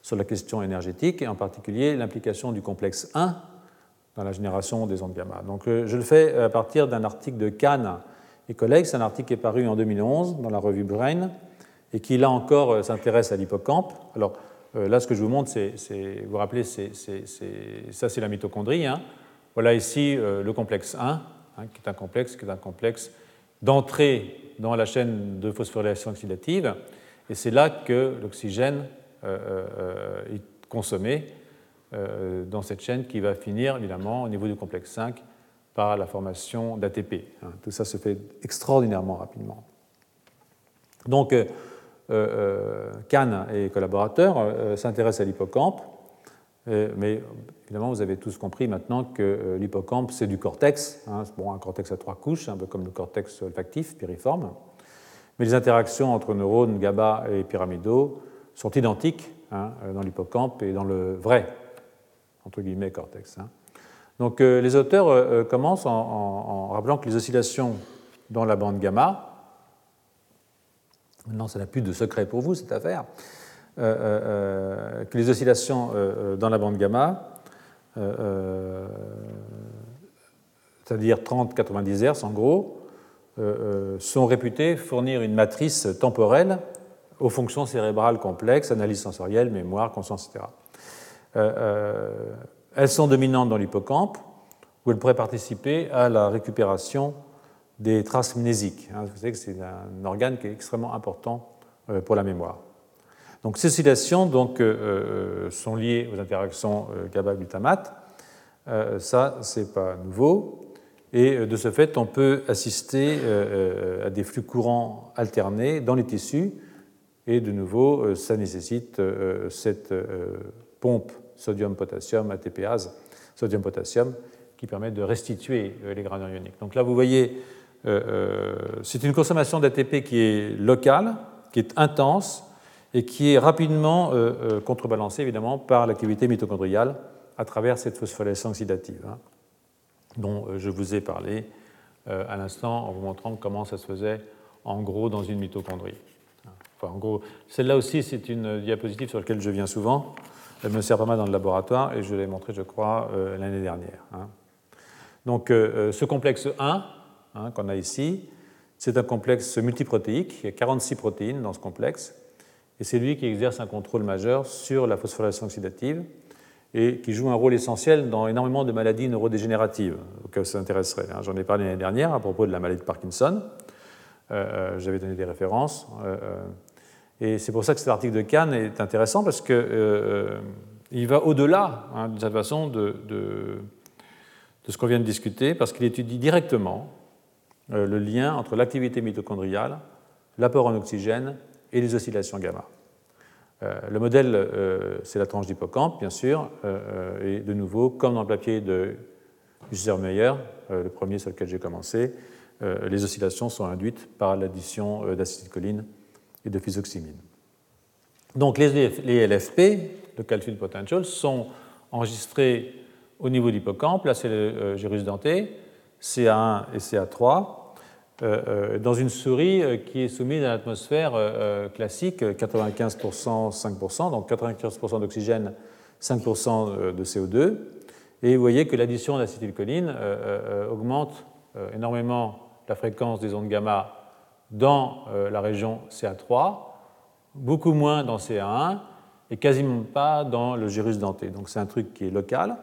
sur la question énergétique et en particulier l'implication du complexe 1 dans la génération des ondes gamma. Donc, euh, je le fais à partir d'un article de Kahn et collègues. C'est un article qui est paru en 2011 dans la revue Brain et qui, là encore, euh, s'intéresse à l'hippocampe. Alors, euh, là, ce que je vous montre, vous vous rappelez, c'est, ça, c'est la mitochondrie. Hein. Voilà ici le complexe 1, hein, qui est un complexe, qui est un complexe d'entrée dans la chaîne de phosphorylation oxydative. Et c'est là que l'oxygène euh, euh, consommé euh, dans cette chaîne qui va finir évidemment au niveau du complexe 5 par la formation d'ATP. Hein. Tout ça se fait extraordinairement rapidement. Donc, Kahn et collaborateurs s'intéressent à l'hippocampe, mais évidemment, vous avez tous compris maintenant que l'hippocampe, c'est du cortex, hein. bon, un cortex à trois couches, un peu comme le cortex olfactif, piriforme, mais les interactions entre neurones GABA et pyramidaux sont identiques hein, dans l'hippocampe et dans le vrai, entre guillemets, cortex. Hein. Donc euh, les auteurs euh, euh, commencent en, rappelant que les oscillations dans la bande gamma, maintenant ça n'a plus de secret pour vous cette affaire, que les oscillations dans la bande gamma, c'est-à-dire 30-90 Hz en gros, sont réputées fournir une matrice temporelle aux fonctions cérébrales complexes, analyse sensorielle, mémoire, conscience, etc. Euh, euh, elles sont dominantes dans l'hippocampe, où elles pourraient participer à la récupération des traces mnésiques. Hein. Vous savez que c'est un organe qui est extrêmement important euh, pour la mémoire. Donc ces oscillations donc, sont liées aux interactions GABA-glutamate. ça, c'est pas nouveau. Et de ce fait, on peut assister à des flux courants alternés dans les tissus et de nouveau, euh, ça nécessite euh, cette euh, pompe sodium-potassium, ATPase, sodium-potassium, qui permet de restituer les granules ioniques. Donc là, vous voyez, c'est une consommation d'ATP qui est locale, qui est intense et qui est rapidement contrebalancée évidemment par l'activité mitochondriale à travers cette phosphorylation oxydative hein, dont je vous ai parlé à l'instant en vous montrant comment ça se faisait en gros dans une mitochondrie en gros, celle-là aussi, c'est une diapositive sur laquelle je viens souvent. Elle me sert pas mal dans le laboratoire et je l'ai montrée, je crois, euh, l'année dernière. Hein. Donc, euh, euh, ce complexe 1 hein, qu'on a ici, c'est un complexe multiprotéique. Il y a 46 protéines dans ce complexe. Et c'est lui qui exerce un contrôle majeur sur la phosphorylation oxydative et qui joue un rôle essentiel dans énormément de maladies neurodégénératives auxquelles ça intéresserait. Hein. J'en ai parlé l'année dernière à propos de la maladie de Parkinson. J'avais donné des références. Et c'est pour ça que cet article de Cannes est intéressant parce qu'il euh, euh, va au-delà, hein, d'une certaine façon, de, ce qu'on vient de discuter, parce qu'il étudie directement euh, le lien entre l'activité mitochondriale, l'apport en oxygène et les oscillations gamma. le modèle, c'est la tranche d'hippocampe, bien sûr, et de nouveau, comme dans le papier de Meyer, le premier sur lequel j'ai commencé, les oscillations sont induites par l'addition d'acétylcholine et de physoxymine. Donc les, LFP, le calcul potential, sont enregistrés au niveau de l'hippocampe, là c'est le euh, gyrus denté, CA1 et CA3, euh, euh, dans une souris qui est soumise à l'atmosphère classique, 95%, 5%, donc 95% d'oxygène, 5% de CO2. Et vous voyez que l'addition d'acétylcholine augmente énormément la fréquence des ondes gamma dans euh, la région CA3, beaucoup moins dans CA1 et quasiment pas dans le gyrus denté. Donc c'est un truc qui est local.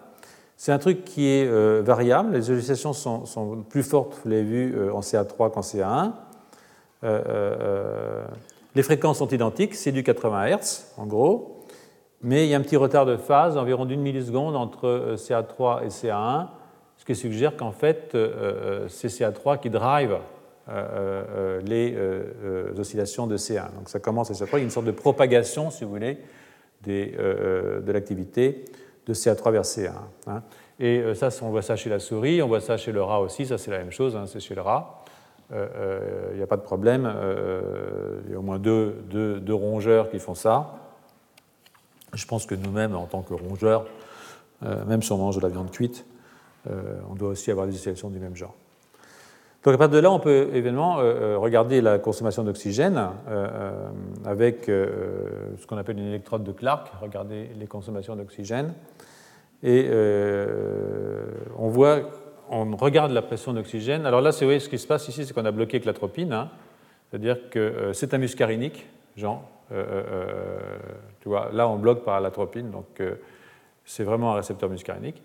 C'est un truc qui est euh, variable. Les oscillations sont, plus fortes, vous l'avez vu, euh, en CA3 qu'en CA1. les fréquences sont identiques, c'est du 80 Hz en gros, mais il y a un petit retard de phase d'environ d'une milliseconde entre CA3 et CA1, ce qui suggère qu'en fait c'est CA3 qui drive les oscillations de C1. Donc ça commence à CA3, il y a une sorte de propagation, si vous voulez, de l'activité de CA3 vers C1. Hein. Et euh, ça, on voit ça chez la souris, on voit ça chez le rat aussi, ça c'est la même chose, hein, c'est chez le rat. Il euh, n'y euh, a pas de problème, il y a au moins deux, deux, rongeurs qui font ça. Je pense que nous-mêmes, en tant que rongeurs, même si on mange de la viande cuite, on doit aussi avoir des situations du même genre. Donc à partir de là, on peut évidemment regarder la consommation d'oxygène avec ce qu'on appelle une électrode de Clark, regarder les consommations d'oxygène. Et euh, on voit, on regarde la pression d'oxygène. Alors là, c'est ce qui se passe ici, c'est qu'on a bloqué avec l'atropine. Hein. C'est-à-dire que euh, c'est un muscarinique. Euh, tu vois, là, on bloque par l'atropine, donc c'est vraiment un récepteur muscarinique.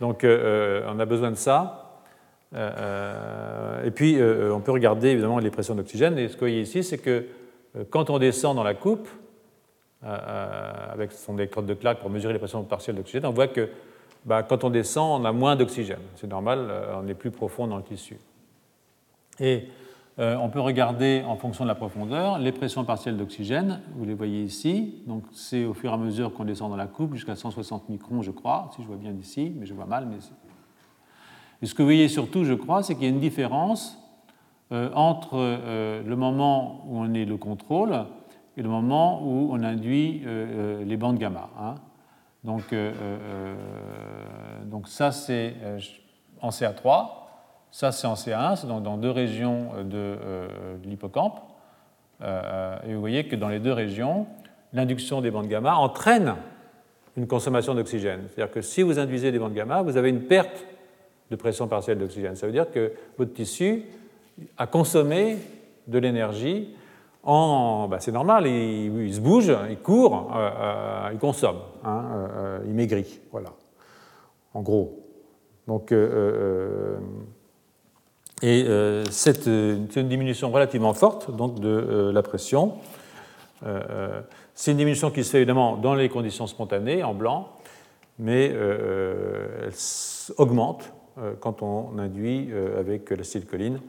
Donc on a besoin de ça. Et puis on peut regarder évidemment les pressions d'oxygène. Et ce qu'on voit ici, c'est que quand on descend dans la coupe, euh, euh, avec son électrode de Clark pour mesurer les pressions partielles d'oxygène, on voit que bah, quand on descend, on a moins d'oxygène. C'est normal, euh, on est plus profond dans le tissu. Et on peut regarder en fonction de la profondeur les pressions partielles d'oxygène. Vous les voyez ici. Donc c'est au fur et à mesure qu'on descend dans la coupe jusqu'à 160 microns, je crois, si je vois bien d'ici, mais je vois mal. Mais et ce que vous voyez surtout, je crois, c'est qu'il y a une différence entre le moment où on est le contrôle et le moment où on induit euh, euh, les bandes gamma. Hein. Donc, euh, donc ça c'est en CA3, ça c'est en CA1, c'est donc dans deux régions de, l'hippocampe. et vous voyez que dans les deux régions, l'induction des bandes gamma entraîne une consommation d'oxygène. C'est-à-dire que si vous induisez des bandes gamma, vous avez une perte de pression partielle d'oxygène. Ça veut dire que votre tissu a consommé de l'énergie bah, c'est normal, il, se bouge, il court, euh, euh, il consomme, hein, euh, il maigrit, voilà, en gros. Donc, et c'est une diminution relativement forte donc, de la pression. c'est une diminution qui se fait évidemment dans les conditions spontanées, en blanc, mais elle augmente quand on induit avec l'acétylcholine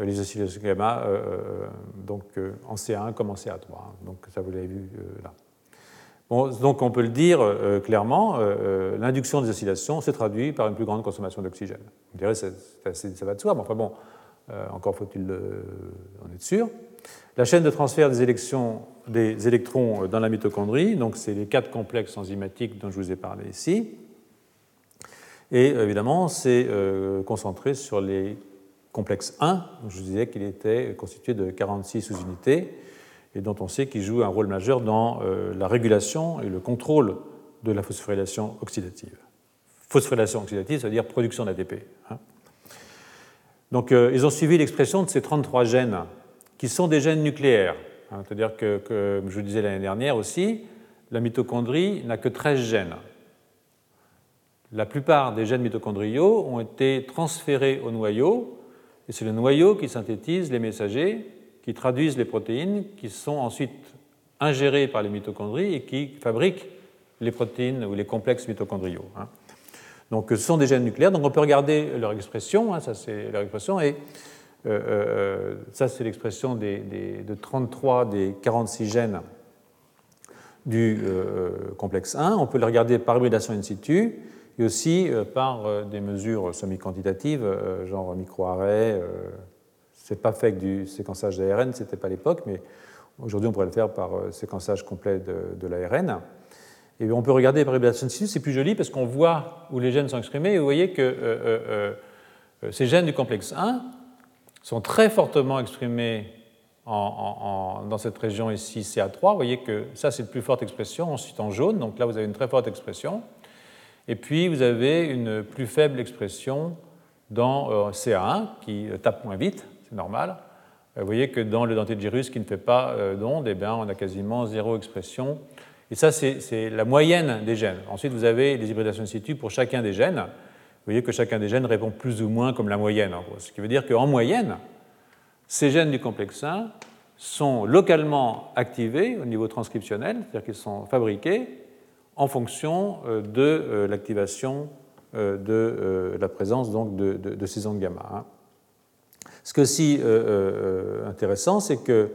euh, les oscillations gamma euh, euh, donc, en CA1 comme en CA3. Donc ça, vous l'avez vu là. Donc on peut le dire clairement, l'induction des oscillations se traduit par une plus grande consommation d'oxygène. Vous direz, ça, ça, va de soi, mais enfin bon, encore faut-il en être sûr. La chaîne de transfert des, des électrons dans la mitochondrie, donc c'est les quatre complexes enzymatiques dont je vous ai parlé ici. Et évidemment, c'est concentré sur les complexe 1, je vous disais qu'il était constitué de 46 sous-unités et dont on sait qu'il joue un rôle majeur dans euh, la régulation et le contrôle de la phosphorylation oxydative. Phosphorylation oxydative, ça veut dire production d'ATP. Hein. Donc euh, ils ont suivi l'expression de ces 33 gènes, qui sont des gènes nucléaires. Hein. C'est-à-dire que, comme je vous disais l'année dernière aussi, la mitochondrie n'a que 13 gènes. La plupart des gènes mitochondriaux ont été transférés au noyau et c'est le noyau qui synthétise les messagers, qui traduisent les protéines, qui sont ensuite ingérées par les mitochondries et qui fabriquent les protéines ou les complexes mitochondriaux. Hein. Donc ce sont des gènes nucléaires, donc on peut regarder leur expression, hein, ça c'est leur expression, et euh, euh, ça c'est l'expression de 33 des 46 gènes du euh, complexe 1. On peut le regarder par hybridation in situ, et aussi euh, par euh, des mesures semi-quantitatives, euh, genre micro-arrêt. Ce n'est pas fait avec du séquençage d'ARN, ce n'était pas l'époque, mais aujourd'hui on pourrait le faire par séquençage complet de, l'ARN. Et on peut regarder par hybridation situ, c'est plus joli parce qu'on voit où les gènes sont exprimés, et vous voyez que ces gènes du complexe 1 sont très fortement exprimés dans cette région ici CA3. Vous voyez que ça, c'est la plus forte expression, ensuite en jaune, donc là vous avez une très forte expression. Et puis vous avez une plus faible expression dans euh, CA1 qui tape moins vite, c'est normal. Euh, vous voyez que dans le dentier de gyrus qui ne fait pas euh, d'onde, eh on a quasiment zéro expression. Et ça, c'est la moyenne des gènes. Ensuite, vous avez les hybridations in situ pour chacun des gènes. Vous voyez que chacun des gènes répond plus ou moins comme la moyenne, Ce qui veut dire qu'en moyenne, ces gènes du complexe 1 sont localement activés au niveau transcriptionnel, c'est-à-dire qu'ils sont fabriqués en fonction euh, de euh, l'activation euh, de la présence donc, de, ces ondes gamma. Hein. Ce qui est aussi intéressant, c'est que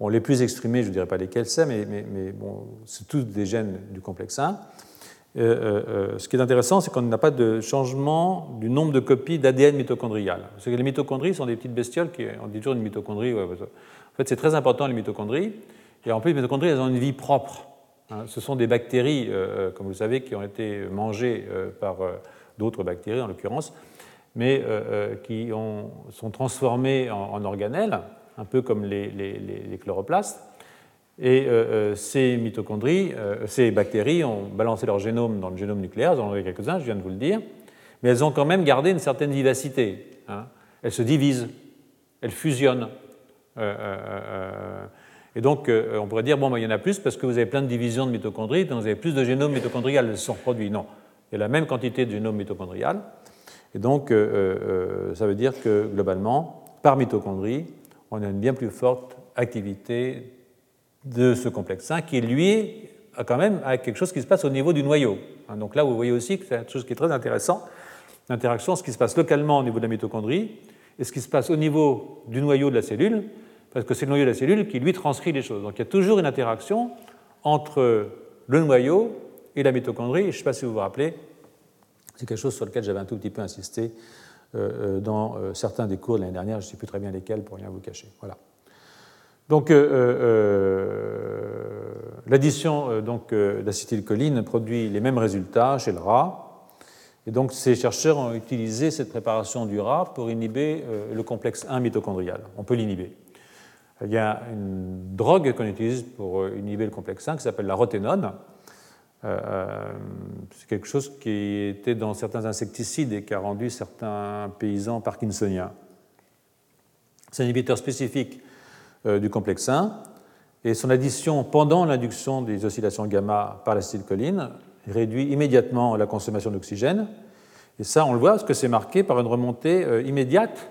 bon, les plus exprimés, je ne dirais pas lesquels c'est, mais, mais, bon, c'est tous des gènes du complexe 1. ce qui est intéressant, c'est qu'on n'a pas de changement du nombre de copies d'ADN mitochondrial. Parce que les mitochondries sont des petites bestioles qui, on dit toujours une mitochondrie, en fait c'est très important les mitochondries, et en plus les mitochondries, elles ont une vie propre. Hein, ce sont des bactéries, euh, euh, comme vous le savez, qui ont été mangées euh, par d'autres bactéries en l'occurrence, mais qui sont transformées en, organelles, un peu comme les, chloroplastes. Et ces mitochondries, ces bactéries ont balancé leur génome dans le génome nucléaire, vous en avez quelques-uns, je viens de vous le dire, mais elles ont quand même gardé une certaine vivacité. Hein. Elles se divisent, elles fusionnent. Et donc, euh, on pourrait dire, bon, ben, il y en a plus parce que vous avez plein de divisions de mitochondries, donc vous avez plus de génomes mitochondrial qui sont produits. Non, il y a la même quantité de génome mitochondrial. Et donc, euh, euh, ça veut dire que, globalement, par mitochondrie, on a une bien plus forte activité de ce complexe 1 qui est lié quand même à quelque chose qui se passe au niveau du noyau. Hein, donc là, vous voyez aussi que c'est quelque chose qui est très intéressant, l'interaction, ce qui se passe localement au niveau de la mitochondrie et ce qui se passe au niveau du noyau de la cellule, parce que c'est le noyau de la cellule qui lui transcrit les choses. Donc il y a toujours une interaction entre le noyau et la mitochondrie. Je ne sais pas si vous vous rappelez, c'est quelque chose sur lequel j'avais un tout petit peu insisté euh, euh, dans euh, certains des cours de l'année dernière, je ne sais plus très bien lesquels pour rien vous cacher. Voilà. Donc l'addition d'acétylcholine produit les mêmes résultats chez le rat. Et donc ces chercheurs ont utilisé cette préparation du rat pour inhiber le complexe 1 mitochondrial. On peut l'inhiber. Il y a une drogue qu'on utilise pour euh, inhiber le complexe 1 qui s'appelle la roténone. Euh, euh, c'est quelque chose qui était dans certains insecticides et qui a rendu certains paysans parkinsoniens. C'est un inhibiteur spécifique du complexe 1 et son addition pendant l'induction des oscillations gamma par l'acétylcholine réduit immédiatement la consommation d'oxygène. Et ça, on le voit parce que c'est marqué par une remontée immédiate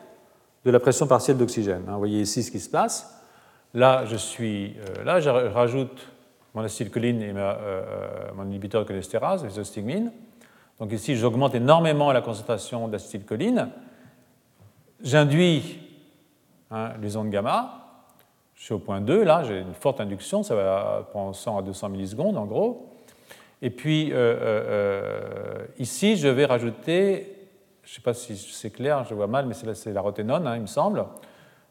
de la pression partielle d'oxygène. Vous voyez ici ce qui se passe. Là, je suis euh, là, je rajoute mon acétylcholine et euh, mon inhibiteur de cholestérase, les Donc ici, j'augmente énormément la concentration d'acétylcholine. J'induis hein, les ondes gamma. Je suis au point 2, là, j'ai une forte induction, ça va prendre 100 à 200 millisecondes en gros. Et puis euh, ici, je vais rajouter, je ne sais pas si c'est clair, je vois mal, mais c'est la, roténone, hein, il me semble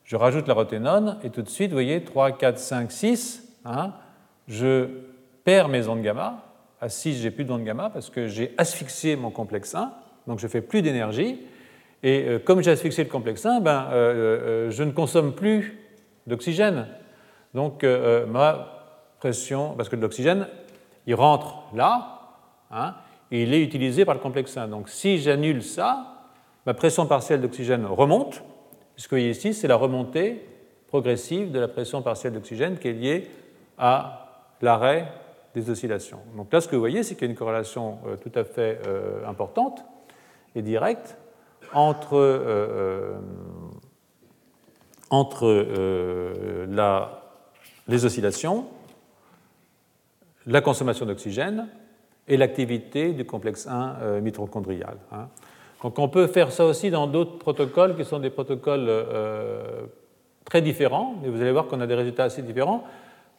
je rajoute la roténone et tout de suite, vous voyez, 3, 4, 5, 6, je perds mes ondes gamma. À 6, j'ai plus d'ondes gamma parce que j'ai asphyxié mon complexe 1, donc je fais plus d'énergie. Et euh, comme j'ai asphyxié le complexe 1, ben, euh, euh, je ne consomme plus d'oxygène. Donc ma pression, parce que l'oxygène, il rentre là, hein, et il est utilisé par le complexe 1. Donc si j'annule ça, ma pression partielle d'oxygène remonte, ce que vous voyez ici, c'est la remontée progressive de la pression partielle d'oxygène qui est liée à l'arrêt des oscillations. Donc là, ce que vous voyez, c'est qu'il y a une corrélation euh, tout à fait euh, importante et directe entre, euh, entre les oscillations, la consommation d'oxygène et l'activité du complexe 1 mitochondrial. Hein. Donc on peut faire ça aussi dans d'autres protocoles qui sont des protocoles euh, très différents, mais vous allez voir qu'on a des résultats assez différents.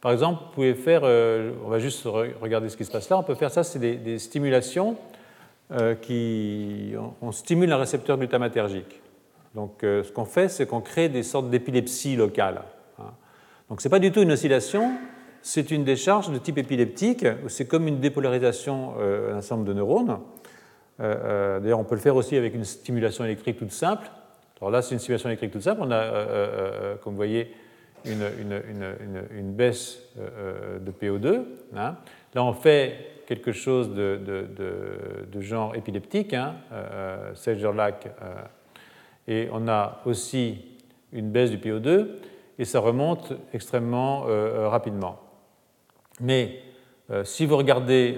Par exemple, vous pouvez faire, euh, on va juste regarder ce qui se passe là, on peut faire ça, c'est des, stimulations euh, qui, on, stimule un récepteur glutamatergique. Donc ce qu'on fait, c'est qu'on crée des sortes d'épilepsie locale. Hein. Donc ce n'est pas du tout une oscillation, c'est une décharge de type épileptique, c'est comme une dépolarisation d'un ensemble de neurones. Euh, euh, d'ailleurs, on peut le faire aussi avec une stimulation électrique toute simple. Alors là, c'est une stimulation électrique toute simple. On a, euh, comme vous voyez, une, baisse de PO2. Hein. Là, on fait quelque chose de, genre épileptique, hein, lac et on a aussi une baisse du PO2, et ça remonte extrêmement rapidement. Mais si vous regardez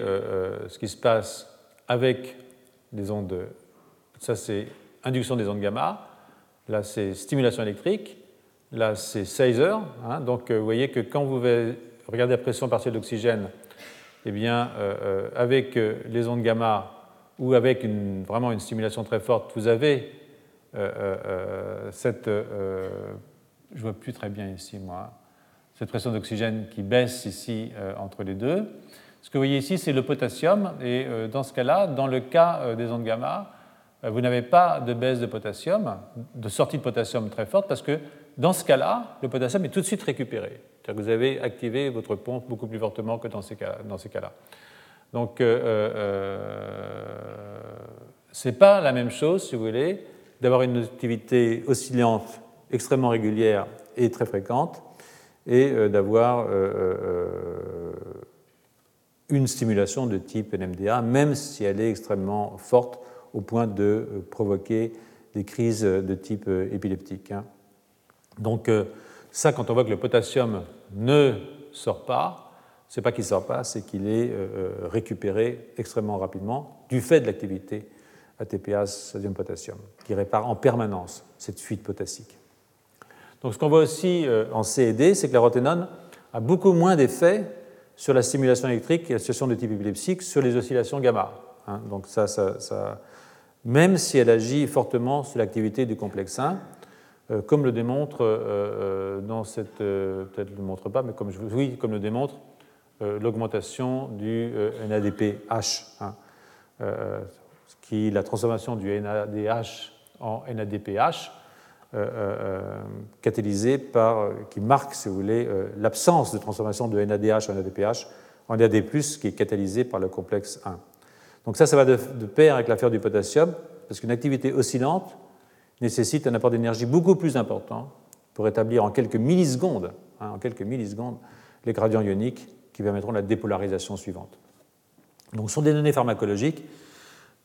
ce qui se passe avec des ondes, ça c'est induction des ondes gamma, là c'est stimulation électrique, Là, c'est 16 heures. Hein. donc, vous voyez que quand vous regardez la pression partielle d'oxygène, eh bien, avec les ondes gamma ou avec une, vraiment une stimulation très forte, vous avez cette. je vois plus très bien ici, moi. Cette pression d'oxygène qui baisse ici entre les deux. Ce que vous voyez ici, c'est le potassium, et euh, dans ce cas-là, dans le cas euh, des ondes gamma, euh, vous n'avez pas de baisse de potassium, de sortie de potassium très forte, parce que dans ce cas-là, le potassium est tout de suite récupéré. C'est-à-dire que vous avez activé votre pompe beaucoup plus fortement que dans ces cas-là. Cas Donc, ce n'est pas la même chose, si vous voulez, d'avoir une activité oscillante extrêmement régulière et très fréquente, et d'avoir une stimulation de type NMDA, même si elle est extrêmement forte au point de euh, provoquer des crises de type euh, épileptique. Hein. Donc euh, ça, quand on voit que le potassium ne sort pas, c'est pas qu'il sort pas, c'est qu'il est récupéré extrêmement rapidement du fait de l'activité ATPase sodium potassium, qui répare en permanence cette fuite potassique. Donc ce qu'on voit aussi en CED, c'est que la roténone a beaucoup moins d'effets sur la stimulation électrique et la situation de type épileptique sur les oscillations gamma. Hein. donc ça, même si elle agit fortement sur l'activité du complexe 1, euh, comme le démontre euh, euh, dans cette, peut-être le montre pas, mais comme oui, comme le démontre l'augmentation du NADPH, hein, qui la transformation du NADH en NADPH catalysé par, qui marque, si vous voulez, euh, l'absence de transformation de NADH en NADPH en NAD+, qui est catalysé par le complexe 1. Donc ça, ça va de, pair avec l'affaire du potassium, parce qu'une activité oscillante nécessite un apport d'énergie beaucoup plus important pour établir en quelques millisecondes, hein, en quelques millisecondes les gradients ioniques qui permettront la dépolarisation suivante. Donc ce sont des données pharmacologiques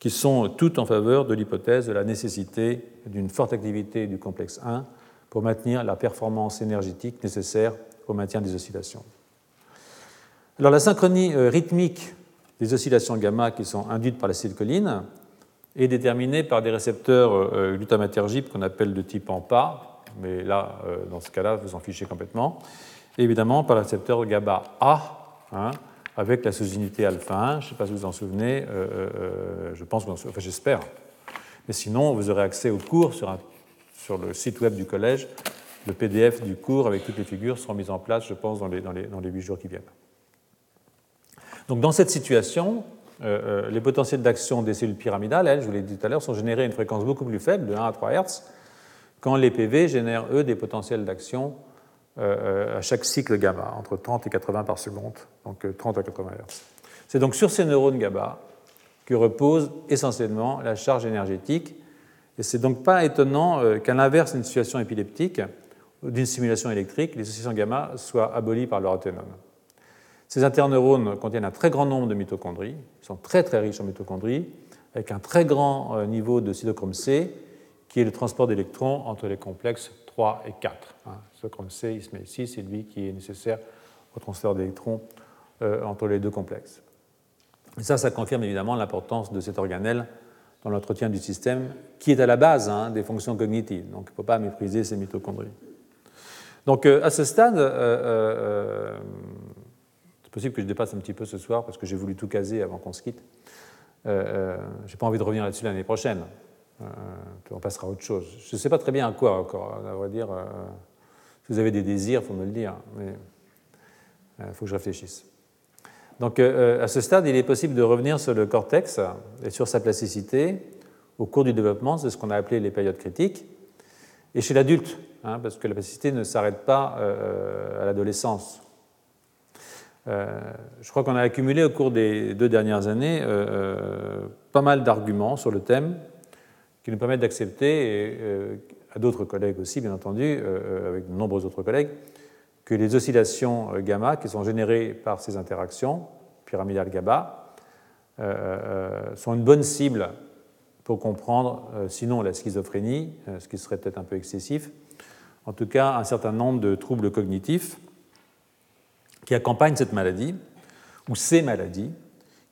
qui sont toutes en faveur de l'hypothèse de la nécessité d'une forte activité du complexe 1 pour maintenir la performance énergétique nécessaire au maintien des oscillations. Alors la synchronie euh, rythmique des oscillations gamma qui sont induites par l'acétylcholine est déterminée par des récepteurs euh, glutamatergiques qu'on appelle de type AMPA, mais là, euh, dans ce cas-là, vous en fichez complètement, et évidemment par le récepteur GABA A, hein, avec la sous-unité alpha 1. Je ne sais pas si vous vous en souvenez, euh, euh, euh, je pense, enfin j'espère. Mais sinon, vous aurez accès au cours sur, le site web du collège. Le PDF du cours avec toutes les figures seront mises en place, je pense, dans les, dans les, dans les 8 jours qui viennent. Donc dans cette situation, les potentiels d'action des cellules pyramidales, elles, je vous l'ai dit tout à l'heure, sont générés à une fréquence beaucoup plus faible, de 1 à 3 Hz, quand les PV génèrent, eux, des potentiels d'action à chaque cycle gamma, entre 30 et 80 par seconde, donc 30 euh, à 80 Hz. C'est donc sur ces neurones gamma que repose essentiellement la charge énergétique, et c'est donc pas étonnant euh, qu'à l'inverse d'une situation épileptique d'une stimulation électrique, les oscillations gamma soient abolies par l'oroténone. Ces interneurones contiennent un très grand nombre de mitochondries, ils sont très très riches en mitochondries, avec un très grand niveau de cytochrome C, qui est le transport d'électrons entre les complexes 3 et 4. Hein. Ce chrome C, il se met ici, c'est lui qui est nécessaire au transfert d'électrons euh, entre les deux complexes. Et ça, ça confirme évidemment l'importance de cet organelle dans l'entretien du système, qui est à la base hein, des fonctions cognitives. Donc, il ne faut pas mépriser ces mitochondries. Donc, euh, à ce stade, euh, c'est possible que je dépasse un petit peu ce soir parce que j'ai voulu tout caser avant qu'on se quitte. je n'ai pas envie de revenir là-dessus l'année prochaine. Euh, on passera à autre chose. Je ne sais pas très bien à quoi encore, à vrai dire. Euh, si vous avez des désirs, il faut me le dire, il euh, faut que je réfléchisse. Donc à ce stade, il est possible de revenir sur le cortex et sur sa plasticité au cours du développement, c'est ce qu'on a appelé les périodes critiques, et chez l'adulte, hein, parce que la plasticité ne s'arrête pas à l'adolescence. je crois qu'on a accumulé au cours des deux dernières années pas mal d'arguments sur le thème, qui nous permettent d'accepter, euh, à d'autres collègues aussi, bien entendu, euh, euh, avec de nombreux autres collègues, que les oscillations gamma qui sont générées par ces interactions, pyramidales gamma, sont une bonne cible pour comprendre, sinon la schizophrénie, ce qui serait peut-être un peu excessif, en tout cas un certain nombre de troubles cognitifs qui accompagnent cette maladie, ou ces maladies,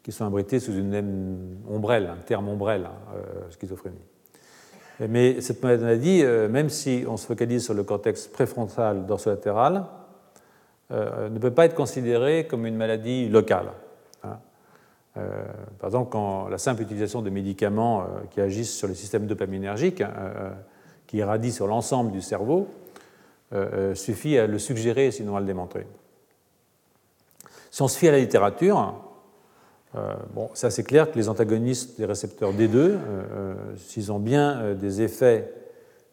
qui sont abritées sous une ombrelle, un terme ombrelle, hein, schizophrénie. Mais cette maladie, même si on se focalise sur le cortex préfrontal dorsolatéral, ne peut pas être considérée comme une maladie locale. Hein. par exemple, quand la simple utilisation de médicaments qui agissent sur le système dopaminergique, hein, qui irradie sur l'ensemble du cerveau, suffit à le suggérer, sinon à le démontrer. Si on se fie à la littérature, euh, bon, c'est clair que les antagonistes des récepteurs D2, euh, euh, s'ils ont bien des effets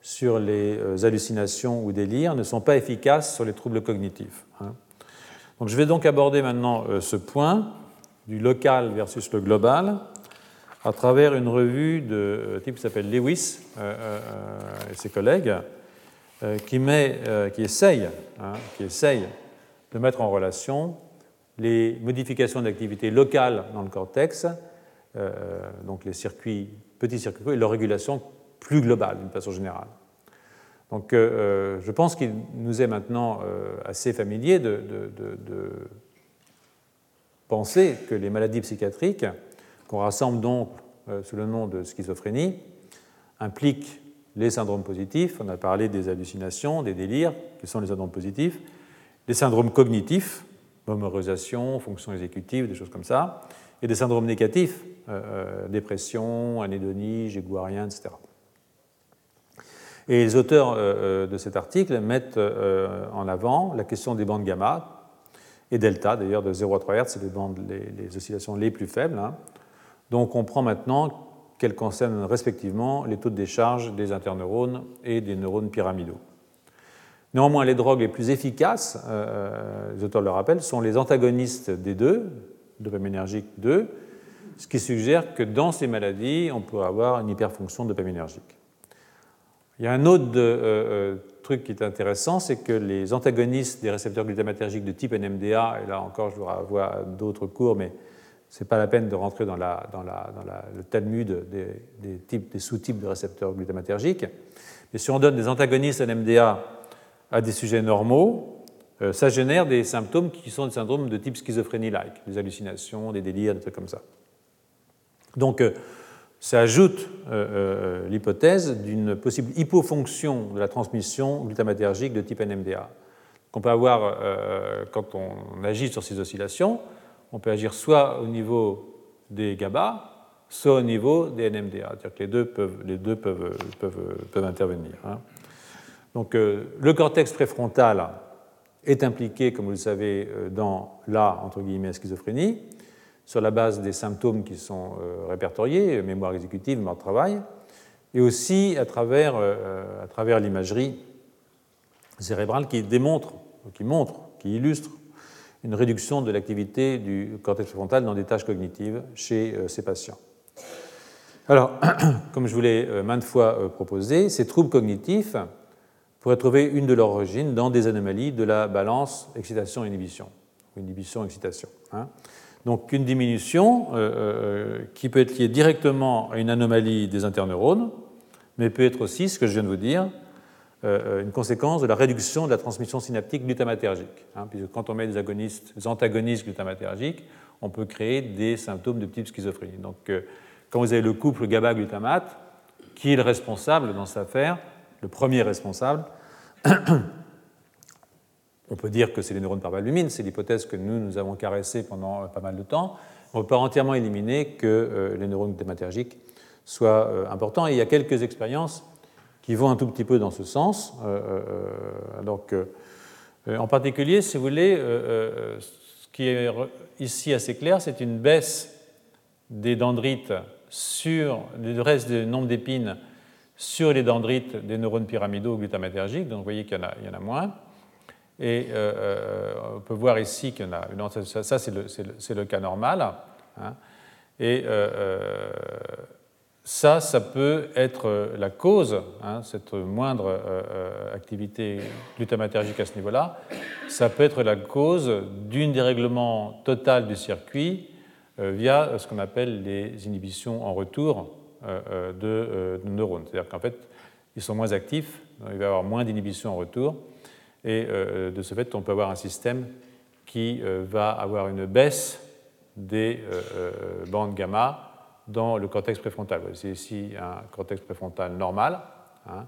sur les hallucinations ou délires, ne sont pas efficaces sur les troubles cognitifs. Hein. Donc, je vais donc aborder maintenant ce point du local versus le global à travers une revue de type qui s'appelle Lewis et ses collègues, qui, met, qui, essaye, hein, qui essaye de mettre en relation les modifications d'activité locale dans le cortex, euh, donc les circuits, petits circuits, et leur régulation plus globale d'une façon générale. Donc euh, euh, je pense qu'il nous est maintenant assez familier de, de, penser que les maladies psychiatriques, qu'on rassemble donc sous le nom de schizophrénie, impliquent les syndromes positifs, on a parlé des hallucinations, des délires, qui sont les syndromes positifs, les syndromes cognitifs, mémorisation, fonction exécutive, des choses comme ça, et des syndromes négatifs, euh, euh, dépression, anédonie, jaguarien, etc. Et les auteurs euh, de cet article mettent en avant la question des bandes gamma et delta, d'ailleurs de 0 à 3 Hz, c'est les, les, oscillations les plus faibles. Hein. Donc on comprend maintenant qu'elles concernent respectivement les taux de décharge des interneurones et des neurones pyramidaux. Néanmoins, les drogues les plus efficaces, euh, euh, les auteurs le rappellent, sont les antagonistes des deux, dopaminergiques 2, ce qui suggère que dans ces maladies, on pourrait avoir une hyperfonction dopaminergique. Il y a un autre euh, truc qui est intéressant, c'est que les antagonistes des récepteurs glutamatergiques de type NMDA, et là encore je voudrais avoir d'autres cours, mais ce n'est pas la peine de rentrer dans, le talmud des, des sous-types de récepteurs glutamatergiques, mais si on donne des antagonistes NMDA à des sujets normaux, euh, ça génère des symptômes qui sont des syndromes de type schizophrénie-like, des hallucinations, des délires, des trucs comme ça. Donc, euh, ça ajoute euh, l'hypothèse d'une possible hypofonction de la transmission glutamatergique de type NMDA. Qu'on peut avoir, quand on agit sur ces oscillations, on peut agir soit au niveau des GABA, soit au niveau des NMDA. C'est-à-dire que les deux peuvent, les deux peuvent, peuvent, peuvent intervenir. Hein. Donc euh, le cortex préfrontal est impliqué, comme vous le savez, euh, dans la entre guillemets, schizophrénie, sur la base des symptômes qui sont euh, répertoriés, mémoire exécutive, mémoire de travail, et aussi à travers, à travers l'imagerie cérébrale qui démontre, qui montre, qui illustre une réduction de l'activité du cortex préfrontal dans des tâches cognitives chez ces patients. Alors, comme je vous l'ai maintes fois proposé, ces troubles cognitifs pourrait trouver une de leurs origines dans des anomalies de la balance excitation-inhibition, inhibition-excitation. Hein. Donc une diminution euh, euh, qui peut être liée directement à une anomalie des interneurones, mais peut être aussi, ce que je viens de vous dire, euh, une conséquence de la réduction de la transmission synaptique glutamatergique. Hein, puisque quand on met des, agonistes, des antagonistes glutamatergiques, on peut créer des symptômes de type schizophrénie. Donc quand vous avez le couple GABA-glutamate, qui est le responsable dans cette affaire le premier responsable. On peut dire que c'est les neurones parvalumines, c'est l'hypothèse que nous, nous avons caressée pendant euh, pas mal de temps. On peut pas entièrement éliminer que euh, les neurones dématergiques soient euh, importants. Il y a quelques expériences qui vont un tout petit peu dans ce sens. donc, en particulier, si vous voulez, ce qui est ici assez clair, c'est une baisse des dendrites sur le reste du nombre d'épines sur les dendrites des neurones pyramidaux glutamatergiques, donc vous voyez qu'il y, en a moins. Et euh, euh, on peut voir ici qu'il y en a. Ça, c'est le, cas normal. Hein. Et euh, ça, ça peut être la cause, hein, cette moindre activité glutamatergique à ce niveau-là, ça peut être la cause d'une dérèglement total du circuit via ce qu'on appelle les inhibitions en retour euh, euh, euh, de, neurones. C'est-à-dire qu'en fait, ils sont moins actifs, il va y avoir moins d'inhibition en retour, et de ce fait, on peut avoir un système qui va avoir une baisse des bandes gamma dans le cortex préfrontal. C'est ici un cortex préfrontal normal, hein.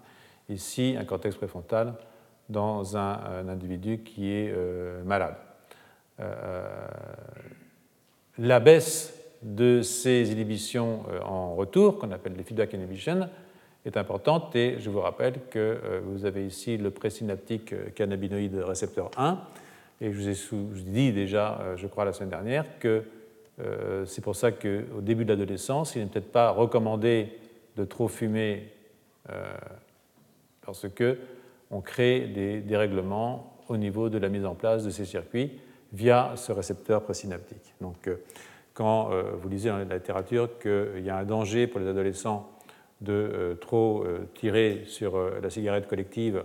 ici un cortex préfrontal dans un, individu qui est malade. La baisse de ces inhibitions euh, en retour, qu'on appelle les feedback inhibition, est importante et je vous rappelle que vous avez ici le présynaptique cannabinoïde récepteur 1 et je vous ai dit déjà, je crois la semaine dernière, que euh, c'est pour ça qu'au début de l'adolescence, il n'est peut-être pas recommandé de trop fumer euh, parce qu'on crée des dérèglements au niveau de la mise en place de ces circuits via ce récepteur présynaptique. Donc, euh, quand vous lisez dans la littérature qu'il y a un danger pour les adolescents de trop tirer sur la cigarette collective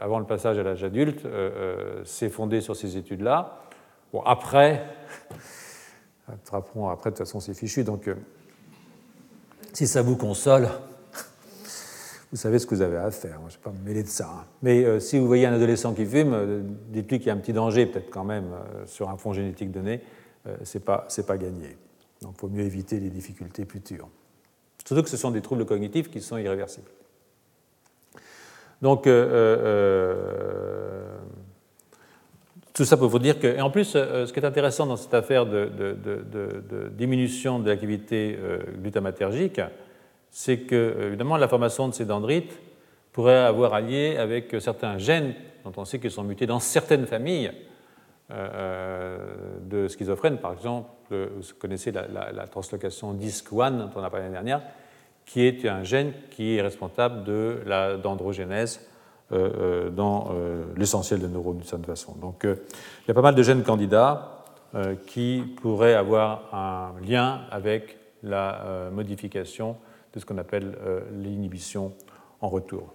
avant le passage à l'âge adulte, c'est fondé sur ces études-là. Bon, après, après, de toute façon, c'est fichu. Donc, euh, si ça vous console, vous savez ce que vous avez à faire. je ne vais pas me mêler de ça. Hein. Mais euh, si vous voyez un adolescent qui fume, euh, dites-lui qu'il y a un petit danger, peut-être quand même, sur un fond génétique donné. Ce n'est pas, pas gagné. Donc, il vaut mieux éviter les difficultés futures. Surtout que ce sont des troubles cognitifs qui sont irréversibles. Donc, tout ça pour vous dire que, et en plus, euh, ce qui est intéressant dans cette affaire de, diminution de l'activité euh, glutamatergique, c'est que, évidemment, la formation de ces dendrites pourrait avoir allié avec certains gènes dont on sait qu'ils sont mutés dans certaines familles euh, de schizophrènes. Par exemple, vous connaissez la, la translocation DISC1 dont on a parlé l'année dernière, qui est un gène qui est responsable de la dendrogénèse euh, euh, dans euh, l'essentiel des neurones d'une certaine façon. Donc il y a pas mal de gènes candidats qui pourraient avoir un lien avec la modification de ce qu'on appelle l'inhibition en retour.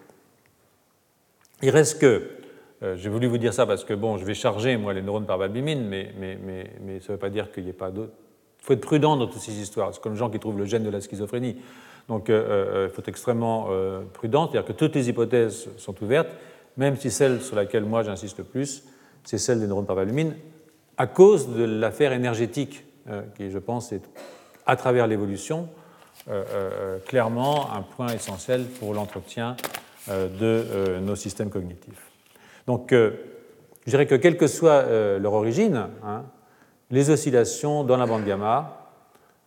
Il reste que, j'ai voulu vous dire ça parce que bon, je vais charger moi les neurones par valbumine, mais, mais, mais, mais ça ne veut pas dire qu'il n'y ait pas d'autres. Il faut être prudent dans toutes ces histoires. C'est comme les gens qui trouvent le gène de la schizophrénie. Donc euh, euh, il faut être extrêmement euh, prudent, c'est-à-dire que toutes les hypothèses sont ouvertes, même si celle sur laquelle moi j'insiste le plus, c'est celle des neurones par valumine, à cause de l'affaire énergétique, qui je pense est, à travers l'évolution, clairement un point essentiel pour l'entretien de nos systèmes cognitifs. Donc je dirais que quelle que soit leur origine, hein, les oscillations dans la bande gamma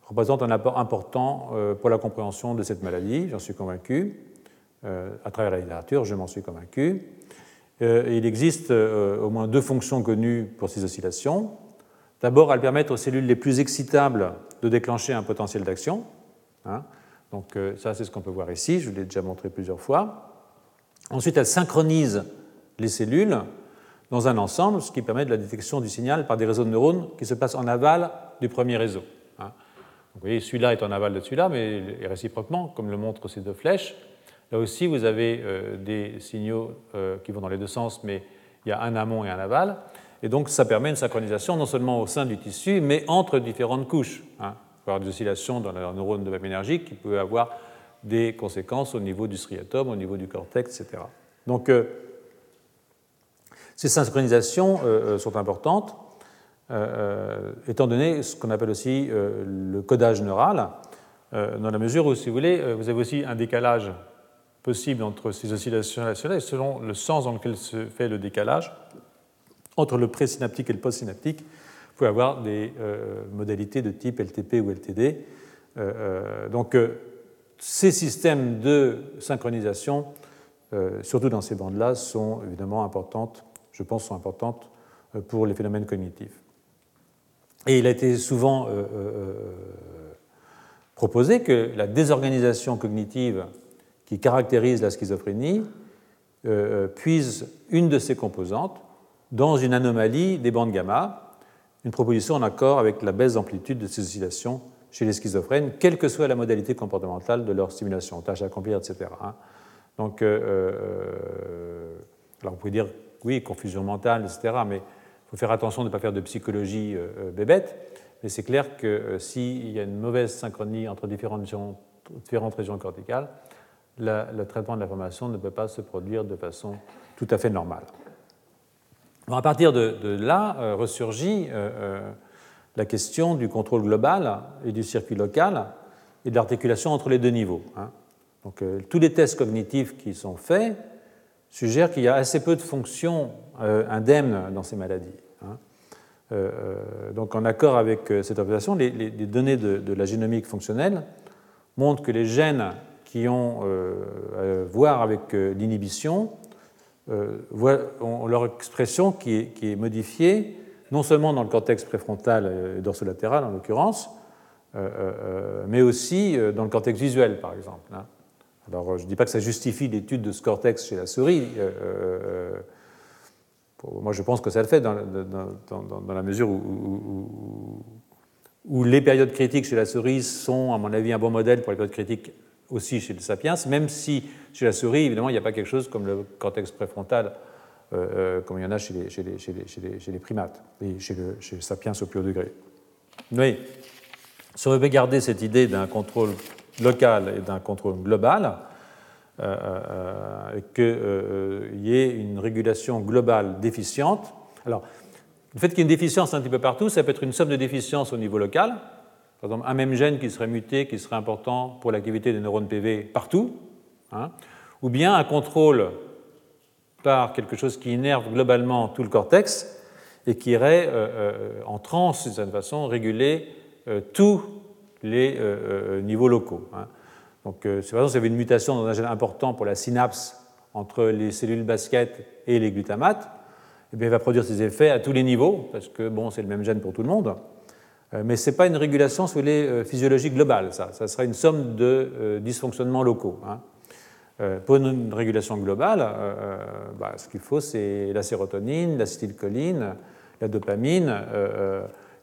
représente un apport important euh, pour la compréhension de cette maladie, j'en suis convaincu. Euh, à travers la littérature, je m'en suis convaincu. Euh, il existe au moins deux fonctions connues pour ces oscillations. D'abord, elles permettent aux cellules les plus excitables de déclencher un potentiel d'action. Hein. Donc ça, c'est ce qu'on peut voir ici, je vous l'ai déjà montré plusieurs fois. Ensuite, elles synchronisent les cellules dans un ensemble, ce qui permet de la détection du signal par des réseaux de neurones qui se passent en aval du premier réseau. Vous voyez, celui-là est en aval de celui-là, mais réciproquement, comme le montrent ces deux flèches. Là aussi, vous avez euh, des signaux euh, qui vont dans les deux sens, mais il y a un amont et un aval. Et donc, ça permet une synchronisation non seulement au sein du tissu, mais entre différentes couches. Hein. Il peut y avoir des oscillations dans la neurone de énergie qui peuvent avoir des conséquences au niveau du striatum, au niveau du cortex, etc. Donc, euh, ces synchronisations sont importantes. Euh, étant donné ce qu'on appelle aussi euh, le codage neural, euh, dans la mesure où, si vous voulez, vous avez aussi un décalage possible entre ces oscillations et selon le sens dans lequel se fait le décalage, entre le présynaptique et le postsynaptique, vous pouvez avoir des modalités de type LTP ou LTD. donc, ces systèmes de synchronisation, surtout dans ces bandes-là, sont évidemment importantes, je pense, sont importantes pour les phénomènes cognitifs. Et il a été souvent euh, euh, euh, proposé que la désorganisation cognitive qui caractérise la schizophrénie puise une de ses composantes dans une anomalie des bandes gamma, une proposition en accord avec la baisse d'amplitude de ces oscillations chez les schizophrènes, quelle que soit la modalité comportementale de leur stimulation, tâche à accomplir, etc. Hein. Donc, alors vous pouvez dire, oui, confusion mentale, etc., mais il faut faire attention de ne pas faire de psychologie euh, euh, bébête, mais c'est clair que euh, s'il y a une mauvaise synchronie entre différentes régions, corticales, le traitement de l'information ne peut pas se produire de façon tout à fait normale. à partir de, là ressurgit la question du contrôle global et du circuit local et de l'articulation entre les deux niveaux. Hein. Donc, tous les tests cognitifs qui sont faits suggèrent qu'il y a assez peu de fonctions indemnes dans ces maladies. Hein. donc, en accord avec cette observation, les, données de, la génomique fonctionnelle montrent que les gènes qui ont à voir avec l'inhibition euh, ont leur expression qui est, modifiée, non seulement dans le cortex préfrontal et dorsolatéral en l'occurrence, euh, euh, mais aussi dans le cortex visuel, par exemple. Alors, je ne dis pas que ça justifie l'étude de ce cortex chez la souris. moi, je pense que ça le fait dans, la mesure où, les périodes critiques chez la souris sont, à mon avis, un bon modèle pour les périodes critiques aussi chez le sapiens, même si chez la souris, évidemment, il n'y a pas quelque chose comme le cortex préfrontal, euh, euh, comme il y en a chez les, primates et chez le, sapiens au plus haut degré. Oui, si on veut garder cette idée d'un contrôle local et d'un contrôle global, euh, qu'il y ait une régulation globale déficiente. Alors, le fait qu'il y ait une déficience un petit peu partout, ça peut être une somme de déficiences au niveau local, par exemple, un même gène qui serait muté, qui serait important pour l'activité des neurones PV partout, hein, ou bien un contrôle par quelque chose qui innerve globalement tout le cortex et qui irait euh, euh, en trans, d'une certaine façon, réguler euh, tous les niveaux locaux. Hein. Donc, c'est par exemple, s'il y avait une mutation dans un gène important pour la synapse entre les cellules basket et les glutamates, eh bien, il va produire ses effets à tous les niveaux, parce que bon, c'est le même gène pour tout le monde. Euh, mais ce n'est pas une régulation sous les euh, physiologies globales, ça. Ça sera une somme de euh, dysfonctionnements locaux. Hein. Pour une régulation globale, bah, ce qu'il faut, c'est la sérotonine, l'acétylcholine, la dopamine.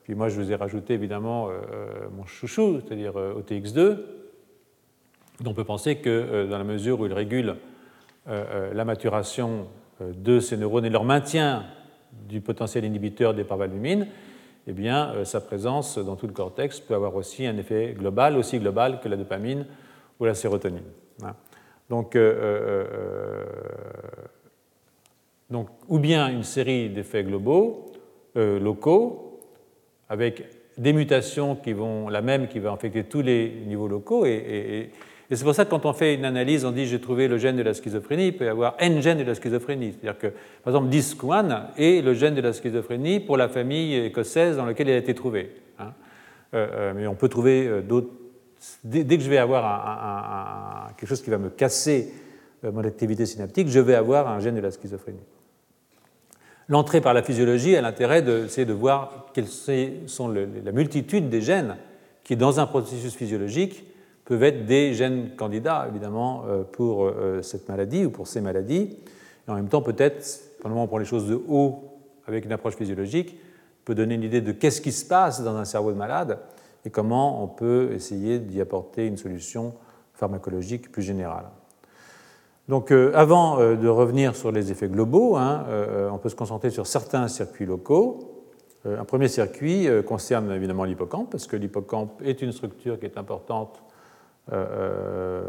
Puis moi, je vous ai rajouté évidemment mon chouchou, c'est-à-dire OTX2. On peut penser que dans la mesure où il régule la maturation de ces neurones et leur maintien du potentiel inhibiteur des parvalbumines, eh bien, euh, sa présence dans tout le cortex peut avoir aussi un effet global, aussi global que la dopamine ou la sérotonine. Hein. Donc, euh, euh, donc, ou bien une série d'effets globaux, locaux, avec des mutations qui vont, la même qui va infecter tous les niveaux locaux, et, c'est pour ça que quand on fait une analyse, on dit j'ai trouvé le gène de la schizophrénie, il peut y avoir n gènes de la schizophrénie. C'est-à-dire que, par exemple, DISC1 est le gène de la schizophrénie pour la famille écossaise dans laquelle il a été trouvé. Hein. Euh, euh, mais on peut trouver euh, d'autres. Dès, que je vais avoir quelque chose qui va me casser mon activité synaptique, je vais avoir un gène de la schizophrénie. L'entrée par la physiologie a l'intérêt de, de voir quelles sont la multitude des gènes qui, dans un processus physiologique, peuvent être des gènes candidats, évidemment, euh, pour euh, cette maladie ou pour ces maladies. Et en même temps, peut-être, pendant on prend les choses de haut avec une approche physiologique, peut donner une idée de qu'est-ce qui se passe dans un cerveau de malade et comment on peut essayer d'y apporter une solution pharmacologique plus générale. Donc, euh, avant de revenir sur les effets globaux, hein, on peut se concentrer sur certains circuits locaux. un premier circuit concerne évidemment l'hippocampe, parce que l'hippocampe est une structure qui est importante euh, euh,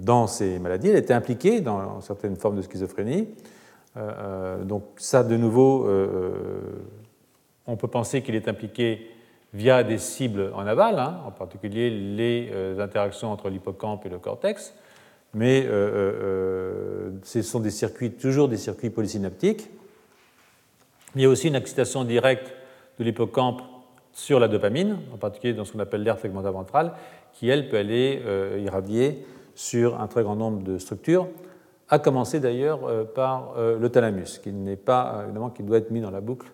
dans ces maladies. Elle était impliquée dans certaines formes de schizophrénie. Euh, donc ça, de nouveau, on peut penser qu'il est impliqué via des cibles en aval, hein, en particulier les interactions entre l'hippocampe et le cortex, mais ce sont des circuits, toujours des circuits polysynaptiques. Il y a aussi une excitation directe de l'hippocampe sur la dopamine, en particulier dans ce qu'on appelle l'aire tegmentale ventrale, qui, elle, peut aller euh, irradier sur un très grand nombre de structures, à commencer d'ailleurs euh, par euh, le thalamus, qui n'est pas, évidemment, qui doit être mis dans la boucle,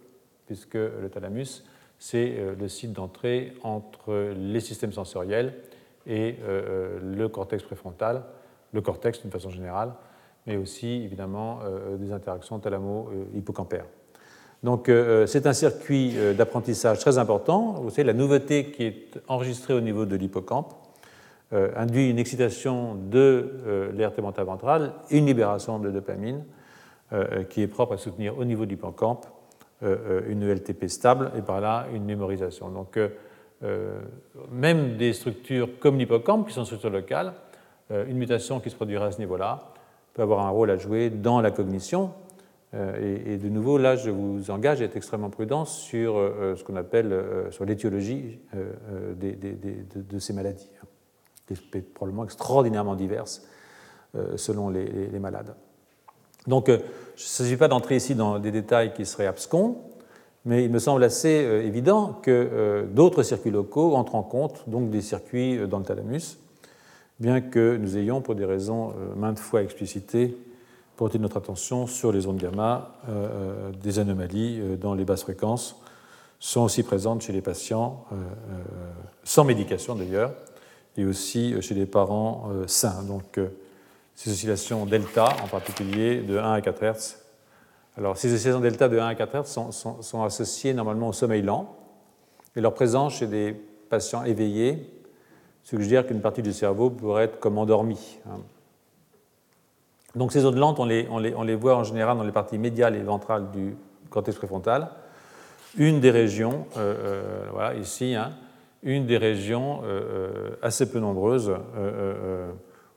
puisque le thalamus, c'est le site d'entrée entre les systèmes sensoriels et le cortex préfrontal, le cortex d'une façon générale, mais aussi évidemment des interactions thalamo-hippocampaires. Donc c'est un circuit d'apprentissage très important. Vous savez, la nouveauté qui est enregistrée au niveau de l'hippocampe, euh, induit une excitation de euh, l'aire tegmentale ventrale et une libération de dopamine euh, qui est propre à soutenir au niveau du hippocampe une ELTP stable et par là une mémorisation. Donc même des structures comme l'hippocampe qui sont structures locales, une mutation qui se produirait à ce niveau-là peut avoir un rôle à jouer dans la cognition Et, de nouveau, là, je vous engage à être extrêmement prudent sur ce qu'on appelle sur l'étiologie de, ces maladies, hein, qui est probablement extraordinairement diverses selon les, malades. Donc, il ne s'agit pas d'entrer ici dans des détails qui seraient abscons, mais il me semble assez évident que d'autres circuits locaux entrent en compte, donc des circuits dans le thalamus, bien que nous ayons, pour des raisons euh, maintes fois explicitées, porté notre attention sur les ondes gamma, euh, euh, des anomalies dans les basses fréquences sont aussi présentes chez les patients, sans médication d'ailleurs, et aussi chez les parents sains. Donc ces oscillations delta, en particulier de 1 à 4 Hz. Alors ces oscillations delta de 1 à 4 Hz sont, sont associées normalement au sommeil lent, et leur présence chez des patients éveillés suggère qu'une partie du cerveau pourrait être comme endormie. Hein. Donc ces ondes lentes, on les, on, les, voit en général dans les parties médiales et ventrales du cortex préfrontal. Une des régions, euh, euh, voilà, ici, hein, une des régions euh, assez peu nombreuses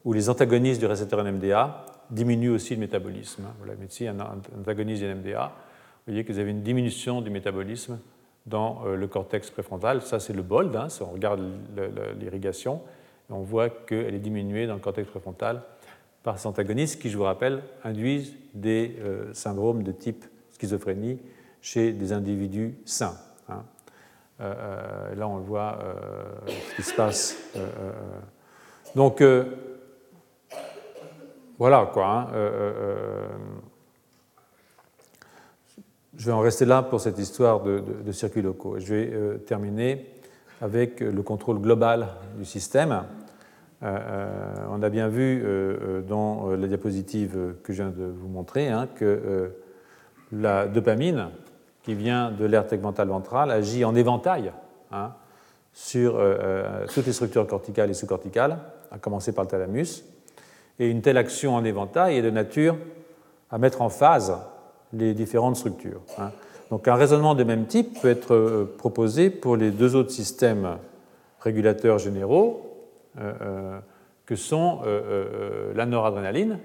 où les antagonistes du récepteur NMDA diminuent aussi le métabolisme. Voilà, ici, un antagoniste du NMDA, vous voyez que vous avez une diminution du métabolisme dans euh, le cortex préfrontal. Ça, c'est le BOLD. Hein, on regarde l'irrigation, on voit qu'elle est diminuée dans le cortex préfrontal par ces antagonistes qui, je vous rappelle, induisent des euh, syndromes de type schizophrénie chez des individus sains. Hein. Euh, là, on voit ce qui se passe. donc, voilà quoi. Hein, je vais en rester là pour cette histoire de, circuits locaux. Je vais euh, terminer avec le contrôle global du système. Euh, euh, on a bien vu dans la diapositive que je viens de vous montrer hein, que la dopamine, qui vient de l'aire tegmentale ventrale, agit en éventail hein, sur toutes les structures corticales et sous-corticales, à commencer par le thalamus. Et une telle action en éventail est de nature à mettre en phase les différentes structures. Hein. Donc un raisonnement de même type peut être euh, proposé pour les deux autres systèmes régulateurs généraux euh, euh, que sont la noradrénaline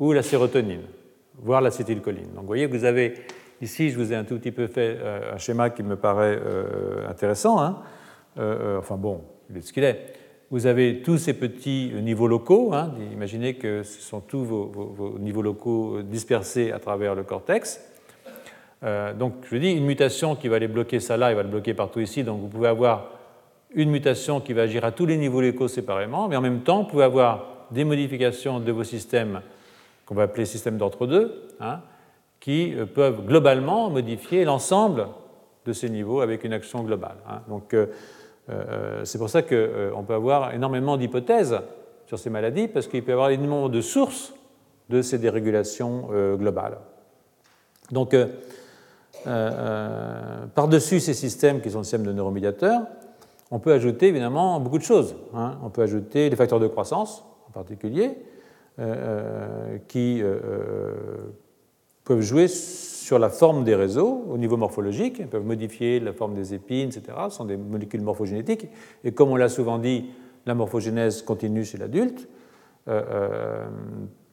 ou la sérotonine, voire l'acétylcholine. Donc vous voyez que vous avez ici, je vous ai un tout petit peu fait un schéma qui me paraît intéressant. Hein. enfin bon, il est ce qu'il est. Vous avez tous ces petits niveaux locaux. Hein. Imaginez que ce sont tous vos, niveaux locaux dispersés à travers le cortex. Euh, donc, je dis, une mutation qui va aller bloquer ça là, il va le bloquer partout ici. Donc, vous pouvez avoir une mutation qui va agir à tous les niveaux locaux séparément, mais en même temps, vous pouvez avoir des modifications de vos systèmes qu'on va appeler systèmes d'entre-deux, hein, qui euh, peuvent globalement modifier l'ensemble de ces niveaux avec une action globale. Hein. Donc, euh, euh, c'est pour ça qu'on euh, peut avoir énormément d'hypothèses sur ces maladies, parce qu'il peut y avoir énormément de sources de ces dérégulations euh, globales. Donc, par-dessus ces systèmes qui sont des systèmes de neuromédiateurs, on peut ajouter évidemment beaucoup de choses. Hein. On peut ajouter les facteurs de croissance, en particulier, qui peuvent jouer sur la forme des réseaux au niveau morphologique. Ils peuvent modifier la forme des épines, etc. Ce sont des molécules morphogénétiques. Et comme on l'a souvent dit, la morphogénèse continue chez l'adulte. Euh, euh,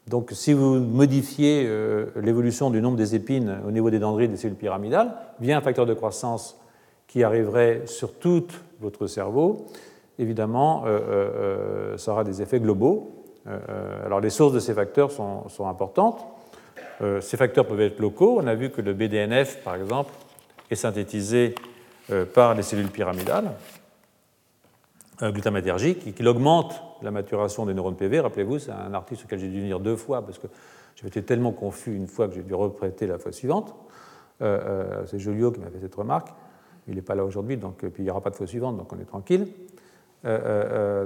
donc, si vous modifiez euh, l'évolution du nombre des épines au niveau des dendrites des cellules pyramidales, via un facteur de croissance qui arriverait sur tout votre cerveau, évidemment, ça aura des effets globaux. alors, les sources de ces facteurs sont importantes. Euh, ces facteurs peuvent être locaux. On a vu que le BDNF, par exemple, est synthétisé euh, par les cellules pyramidales euh, glutamatergiques et qu'il augmente la maturation des neurones PV. Rappelez-vous, c'est un article sur lequel j'ai dû venir deux fois parce que j'avais été tellement confus une fois que j'ai dû reprêter la fois suivante. c'est Joliot qui m'a fait cette remarque. Il n'est pas là aujourd'hui, donc il n'y aura pas de fois suivante, donc on est tranquille.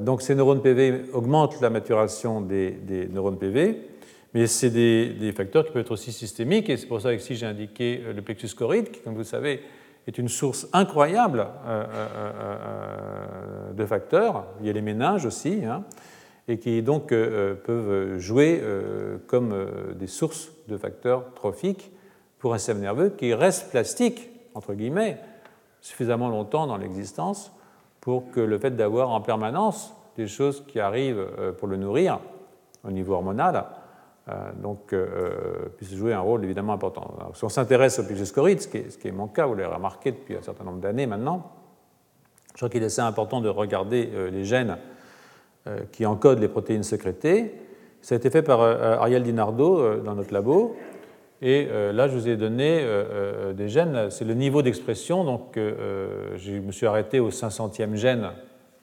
donc ces neurones PV augmentent la maturation des neurones PV mais c'est des, facteurs qui peuvent être aussi systémiques, et c'est pour ça que j'ai indiqué euh, le plexus choride, qui, comme vous savez, est une source incroyable euh, euh, de facteurs. Il y a les méninges aussi, hein, et qui donc peuvent jouer comme des sources de facteurs trophiques pour un système nerveux qui reste plastique, entre guillemets, suffisamment longtemps dans l'existence pour que le fait d'avoir en permanence des choses qui arrivent pour le nourrir au niveau hormonal donc, puisse jouer un rôle évidemment important. si on s'intéresse au plexus ce, ce qui est mon cas, vous l'avez remarqué depuis un certain nombre d'années maintenant, je crois qu'il est assez important de regarder les gènes qui encodent les protéines sécrétées. Ça a été fait par Ariel Dinardo dans notre labo. Et euh, là, je vous ai donné euh, euh, des gènes, c'est le niveau d'expression. Donc, je me suis arrêté au 500e gène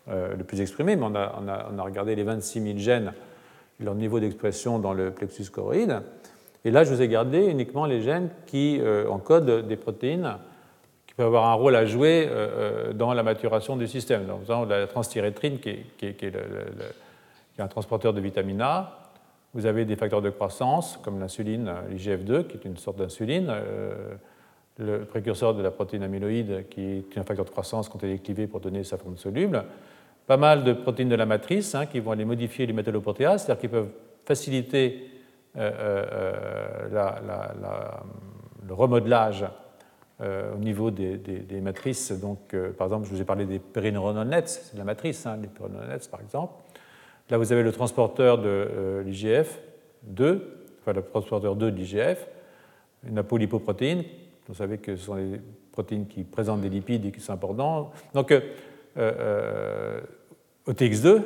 le plus exprimé, mais on a, regardé les 26 000 gènes, leur niveau d'expression dans le plexus choroïde. Et là, je vous ai gardé uniquement les gènes qui encodent des protéines qui peuvent avoir un rôle à jouer dans la maturation du système. Donc, par exemple, la transthyrétrine, qui est, un transporteur de vitamine A, vous avez des facteurs de croissance, comme l'insuline, l'IGF-2, qui est une sorte d'insuline, euh, le précurseur de la protéine amyloïde, qui est un facteur de croissance quand elle est clivée pour donner sa forme soluble. Pas mal de protéines de la matrice hein, qui vont aller modifier les métalloprotéases, c'est-à-dire qui peuvent faciliter euh, euh, le remodelage au niveau des, matrices. Donc, par exemple, je vous ai parlé des périneuronal c'est de la matrice, hein, les périneuronal par exemple. Là, vous avez le transporteur de euh, l'IGF 2, enfin le transporteur 2 de l'IGF, une apolipoprotéine. Vous savez que ce sont des protéines qui présentent des lipides et qui sont importants. Donc, euh, euh, OTX2,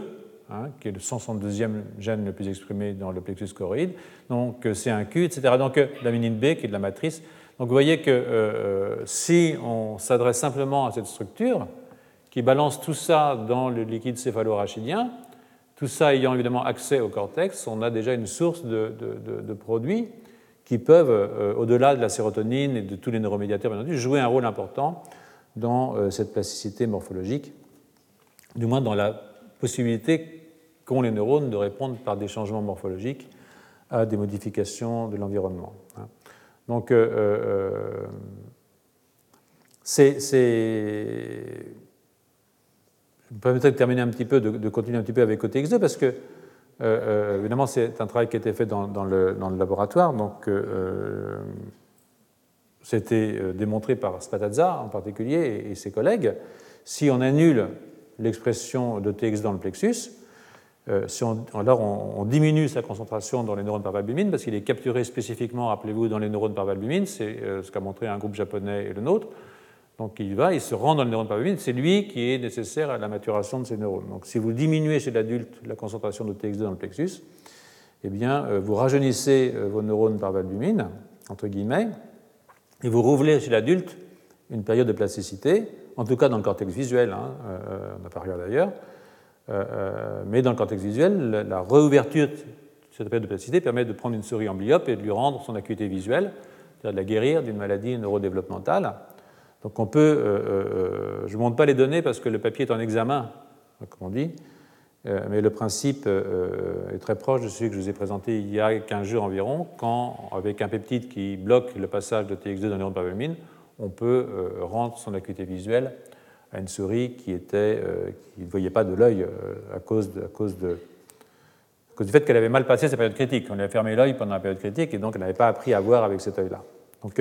hein, qui est le 162e gène le plus exprimé dans le plexus choroïde, donc C1Q, etc. Donc, l'aminine B, qui est de la matrice. Donc, vous voyez que si on s'adresse simplement à cette structure, qui balance tout ça dans le liquide céphalorachidien, tout ça ayant évidemment accès au cortex, on a déjà une source de, produits qui peuvent, euh, au-delà de la sérotonine et de tous les neuromédiateurs, bien entendu, jouer un rôle important dans euh, cette plasticité morphologique, du moins dans la possibilité qu'ont les neurones de répondre par des changements morphologiques à des modifications de l'environnement. Hein. Donc, euh, c'est je me permettrai de terminer un petit peu, de, continuer un petit peu avec OTX2 parce que, euh, euh, évidemment, c'est un travail qui a été fait dans, le, laboratoire. Donc, euh, c'était démontré par Spatazza en particulier et, ses collègues. Si on annule l'expression d'OTX dans le plexus, si on, alors on, diminue sa concentration dans les neurones par valbumine parce qu'il est capturé spécifiquement, rappelez-vous, dans les neurones par valbumine, c'est ce qu'a montré un groupe japonais et le nôtre. Donc il va, il se rend dans le neurone parvumine, c'est lui qui est nécessaire à la maturation de ces neurones. Donc si vous diminuez chez l'adulte la concentration de TX2 dans le plexus, eh bien, euh, vous rajeunissez euh, vos neurones par valbumine, entre guillemets, et vous rouvrez chez l'adulte une période de plasticité, en tout cas dans le cortex visuel, hein, euh, on n'a pas regardé d'ailleurs, mais dans le cortex visuel, la, réouverture de cette période de plasticité permet de prendre une souris emblyope et de lui rendre son acuité visuelle, c'est-à-dire de la guérir d'une maladie neurodéveloppementale. Donc on peut, euh, euh, je ne montre pas les données parce que le papier est en examen, comme on dit, euh, mais le principe est très proche de celui que je vous ai présenté il y a 15 jours environ, quand, avec un peptide qui bloque le passage de TX2 dans les neurones pavamine, on peut rendre son acuité visuelle à une souris qui, était, qui ne voyait pas de l'œil à cause, de, à cause de du fait qu'elle avait mal passé sa période critique. On lui a fermé l'œil pendant la période critique et donc elle n'avait pas appris à voir avec cet œil-là. Donc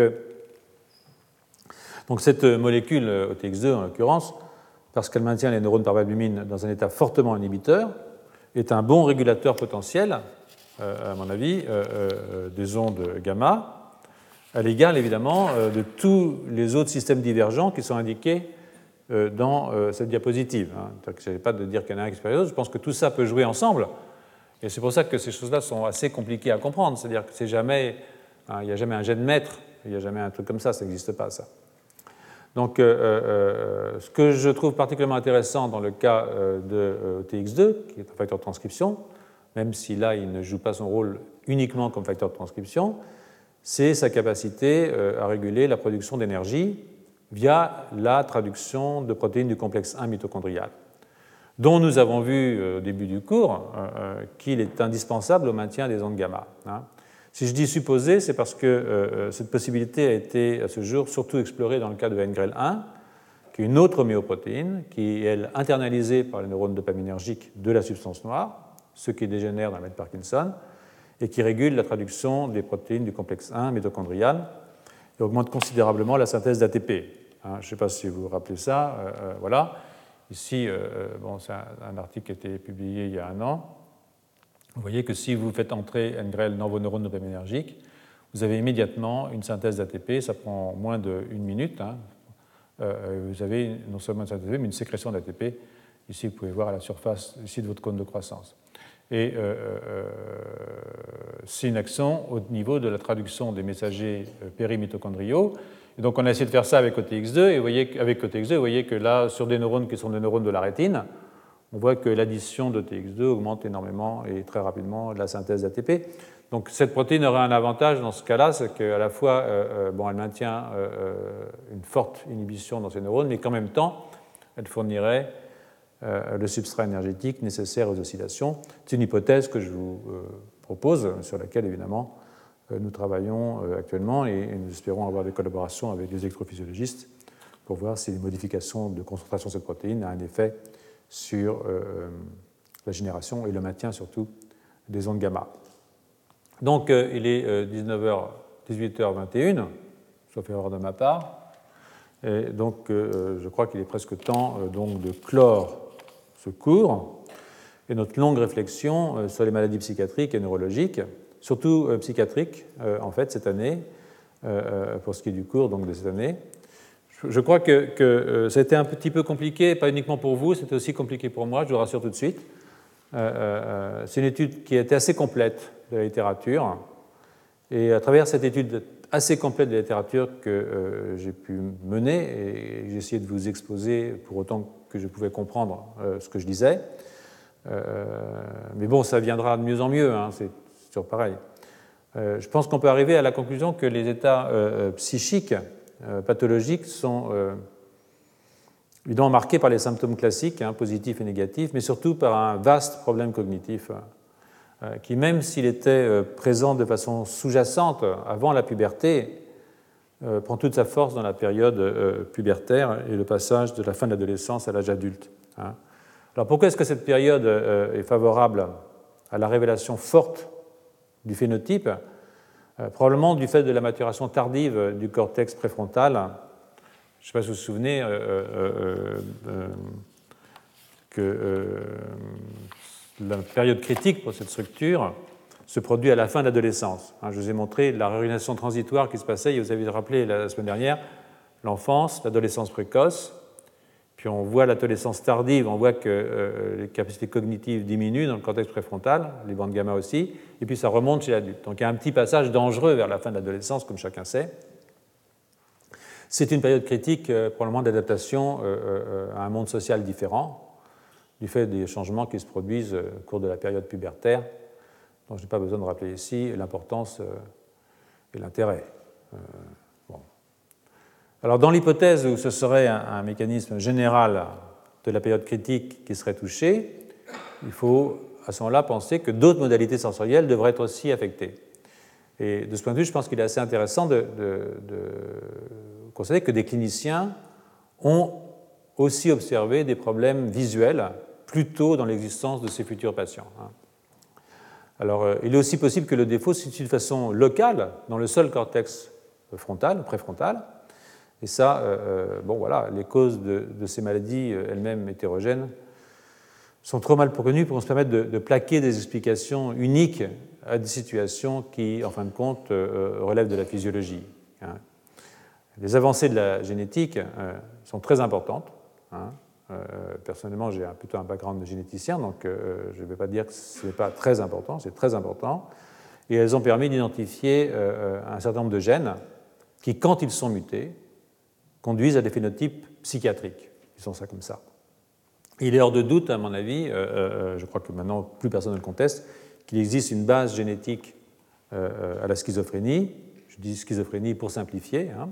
donc cette molécule, OTX2 en l'occurrence, parce qu'elle maintient les neurones par valbumine dans un état fortement inhibiteur, est un bon régulateur potentiel, euh, à mon avis, euh, euh, des ondes gamma, à l'égal évidemment de tous les autres systèmes divergents qui sont indiqués dans cette diapositive. Il ne s'agit pas de dire qu'il y en a un qui je pense que tout ça peut jouer ensemble, et c'est pour ça que ces choses-là sont assez compliquées à comprendre, c'est-à-dire que c'est jamais, hein, n'y a jamais un gène maître, il n'y a jamais un truc comme ça, ça n'existe pas ça. Donc, euh, euh, euh, ce que je trouve particulièrement intéressant dans le cas de TX2, qui est un facteur de transcription, même si là il ne joue pas son rôle uniquement comme facteur de transcription, c'est sa capacité à réguler la production d'énergie via la traduction de protéines du complexe 1 mitochondrial, dont nous avons vu au début du cours qu'il est indispensable au maintien des ondes gamma. Si je dis supposé, c'est parce que euh, euh, cette possibilité a été à ce jour surtout explorée dans le cas de NGREL1, qui est une autre myoprotéine qui est elle, internalisée par les neurones dopaminergiques de la substance noire, ce qui dégénère dans la de Parkinson, et qui régule la traduction des protéines du complexe 1 mitochondrial et augmente considérablement la synthèse d'ATP. Hein, je ne sais pas si vous vous rappelez ça. Euh, voilà. Ici, c'est un, article qui a été publié il y a un an Vous voyez que si vous faites entrer une grêle dans vos neurones dopaminergiques, vous avez immédiatement une synthèse d'ATP, ça prend moins d'une minute. Hein. Euh, vous avez non seulement une synthèse d'ATP, mais une sécrétion d'ATP. Ici, vous pouvez voir à la surface ici de votre cône de croissance. Et euh, euh, c'est une action au niveau de la traduction des messagers périmitochondriaux. Et donc on a essayé de faire ça avec OTX2, et vous voyez, avec OTX2, vous voyez que là, sur des neurones qui sont des neurones de la rétine, on voit que l'addition d'OTX2 augmente énormément et très rapidement la synthèse d'ATP. Donc cette protéine aurait un avantage dans ce cas-là, c'est qu'à la fois, euh, bon, elle maintient une forte inhibition dans ces neurones, mais qu'en même temps, elle fournirait euh, le substrat énergétique nécessaire aux oscillations. C'est une hypothèse que je vous euh, propose, sur laquelle évidemment euh, nous travaillons actuellement et nous espérons avoir des collaborations avec des électrophysiologistes pour voir si les modifications de concentration de cette protéine a un effet sur la génération et le maintien surtout des ondes gamma. Donc il est 19h, 18h21, sauf erreur de ma part. Et donc je crois qu'il est presque temps donc, de clore cours et notre longue réflexion euh, sur les maladies psychiatriques et neurologiques, surtout euh, psychiatriques, euh, en fait, cette année, pour ce qui est du cours donc, de cette année. Je crois que, a été un petit peu compliqué, pas uniquement pour vous, c'était aussi compliqué pour moi, je vous rassure tout de suite. C'est une étude qui été assez complète de la littérature, et à travers cette étude assez complète de la littérature que j'ai pu mener, et j'ai essayé de vous exposer pour autant que je pouvais comprendre euh, ce que je disais. Euh, mais bon, ça viendra de mieux en mieux, hein, c'est toujours pareil. Euh, je pense qu'on peut arriver à la conclusion que les états psychiques pathologiques sont évidemment marqués par les symptômes classiques, hein, positifs et négatifs, mais surtout par un vaste problème cognitif qui, même s'il était présent de façon sous-jacente avant la puberté, euh, prend toute sa force dans la période euh, pubertaire et le passage de la fin de l'adolescence à l'âge adulte. Hein. Alors pourquoi est-ce que cette période euh, est favorable à la révélation forte du phénotype? Probablement du fait de la maturation tardive du cortex préfrontal. Je ne sais pas si vous vous souvenez que la période critique pour cette structure, se produit à la fin de l'adolescence. Hein, je vous ai montré la réorientation transitoire qui se passait, vous avez rappelé la semaine dernière, l'enfance, l'adolescence précoce, on voit l'adolescence tardive, on voit que euh, les capacités cognitives diminuent dans le cortex préfrontal, les bandes gamma aussi, et puis ça remonte chez l'adulte. Donc il y a un petit passage dangereux vers la fin de l'adolescence, comme chacun sait. C'est une période critique, euh, probablement d'adaptation euh, à un monde social différent, du fait des changements qui se produisent au cours de la période pubertaire donc je n'ai pas besoin de rappeler ici l'importance et l'intérêt. Alors dans l'hypothèse où ce serait un, mécanisme général de la période critique qui serait touché, il faut à ce moment-là penser que d'autres modalités sensorielles devraient être aussi affectées. Et de ce point de vue, je pense qu'il est assez intéressant de, constater que des cliniciens ont aussi observé des problèmes visuels plus tôt dans l'existence de ces futurs patients. Hein. Alors, euh, il est aussi possible que le défaut se situe de façon locale dans le seul cortex frontal, préfrontal. Et ça, euh, euh, bon voilà, les causes de, ces maladies elles-mêmes hétérogènes sont trop mal connues pour se permettre de, plaquer des explications uniques à des situations qui, en fin de compte, relèvent de la physiologie. Hein. Les avancées de la génétique sont très importantes. Hein. Euh, personnellement, j'ai plutôt un background de généticien, donc euh, je ne vais pas dire que ce n'est pas très important, c'est très important. Et elles ont permis d'identifier euh, un certain nombre de gènes qui, quand ils sont mutés, conduisent à des phénotypes psychiatriques. Ils sont ça comme ça. Il est hors de doute, à mon avis, je crois que maintenant plus personne ne le conteste, qu'il existe une base génétique à la schizophrénie. Je dis schizophrénie pour simplifier, hein.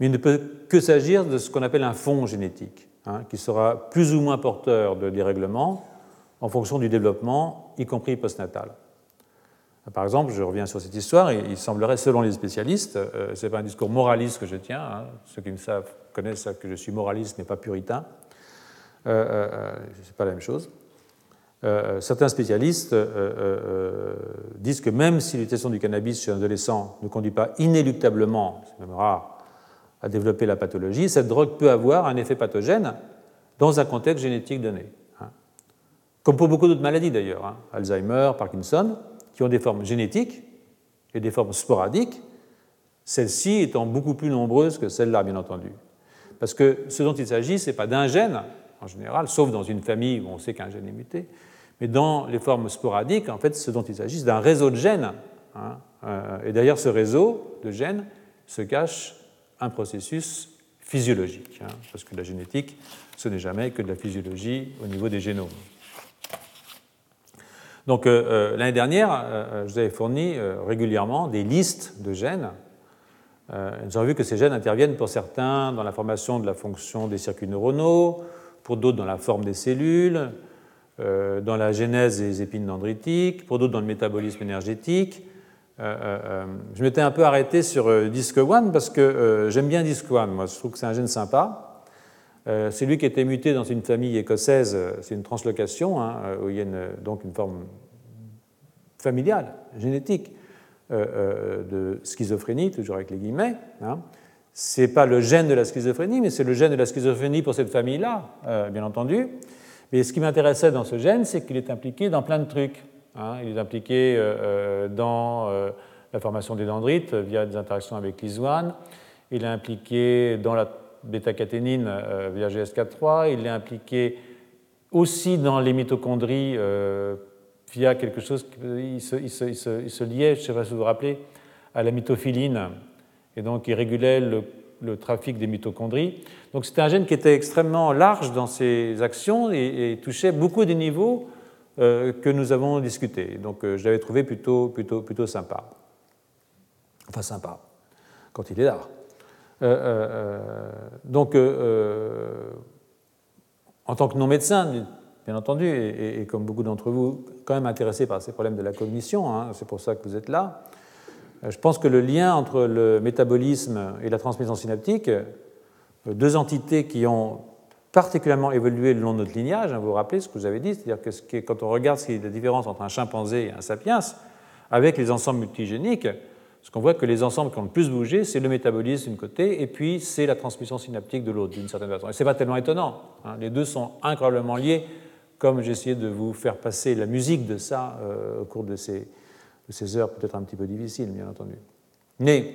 mais il ne peut que s'agir de ce qu'on appelle un fond génétique. Hein, qui sera plus ou moins porteur de dérèglements en fonction du développement, y compris postnatal. Par exemple, je reviens sur cette histoire, il semblerait, selon les spécialistes, euh, ce n'est pas un discours moraliste que je tiens, hein, ceux qui me savent connaissent que je suis moraliste mais pas puritain, euh, euh, ce n'est pas la même chose. certains spécialistes disent que même si l'utilisation du cannabis chez un adolescent ne conduit pas inéluctablement, c'est même rare, à développer la pathologie, cette drogue peut avoir un effet pathogène dans un contexte génétique donné. Hein. comme pour beaucoup d'autres maladies d'ailleurs, hein, Alzheimer, Parkinson, qui ont des formes génétiques et des formes sporadiques, celles-ci étant beaucoup plus nombreuses que celles-là, bien entendu. Parce que ce dont il s'agit, ce n'est pas d'un gène, en général, sauf dans une famille où on sait qu'un gène est muté, mais dans les formes sporadiques, en fait, ce dont il s'agit, c'est d'un réseau de gènes. Hein, euh, et derrière ce réseau de gènes se cache un processus physiologique, hein, parce que la génétique, ce n'est jamais que de la physiologie au niveau des génomes. Donc euh, euh, l'année dernière, je vous avais fourni régulièrement des listes de gènes. nous avons vu que ces gènes interviennent pour certains dans la formation de la fonction des circuits neuronaux, pour d'autres dans la forme des cellules, euh, dans la genèse des épines dendritiques, pour d'autres dans le métabolisme énergétique. Euh, euh, je m'étais un peu arrêté sur DISC1 parce que j'aime bien DISC1, moi je trouve que c'est un gène sympa. C'est lui qui été muté dans une famille écossaise, c'est une translocation, hein, où il y a donc une forme familiale, génétique, de schizophrénie, toujours avec les guillemets. Hein. Ce n'est pas le gène de la schizophrénie, mais c'est le gène de la schizophrénie pour cette famille-là, bien entendu. Mais ce qui m'intéressait dans ce gène, c'est qu'il est impliqué dans plein de trucs. Hein. Il est impliqué euh, euh, dans euh, la formation des dendrites via des interactions avec l'ISOAN. Il est impliqué dans la bêta-caténine via GS4-3. Il est impliqué aussi dans les mitochondries via quelque chose qui se, il se, liait, je ne sais pas si vous vous rappelez, à la mitophiline. Et donc il régulait le trafic des mitochondries. Donc c'était un gène qui était extrêmement large dans ses actions et, touchait beaucoup des niveaux euh, que nous avons discutés. Donc euh, je l'avais trouvé plutôt, plutôt, plutôt sympa. Enfin sympa, quand il est là. Euh, donc en tant que non-médecin, bien entendu, et, comme beaucoup d'entre vous, quand même intéressé par ces problèmes de la cognition, hein, c'est pour ça que vous êtes là, je pense que le lien entre le métabolisme et la transmission synaptique, euh, deux entités qui ont particulièrement évolué le long de notre lignage, hein, vous vous rappelez ce que vous avez dit, c'est-à-dire que quand on regarde ce qui est la différence entre un chimpanzé et un sapiens, avec les ensembles multigéniques, ce qu'on voit que les ensembles qui ont le plus bougé, c'est le métabolisme d'un côté, et puis c'est la transmission synaptique de l'autre, d'une certaine façon. Et ce n'est pas tellement étonnant. Hein. les deux sont incroyablement liés, comme essayé de vous faire passer la musique de ça euh, au cours de ces, heures peut-être un petit peu difficiles, bien entendu. Mais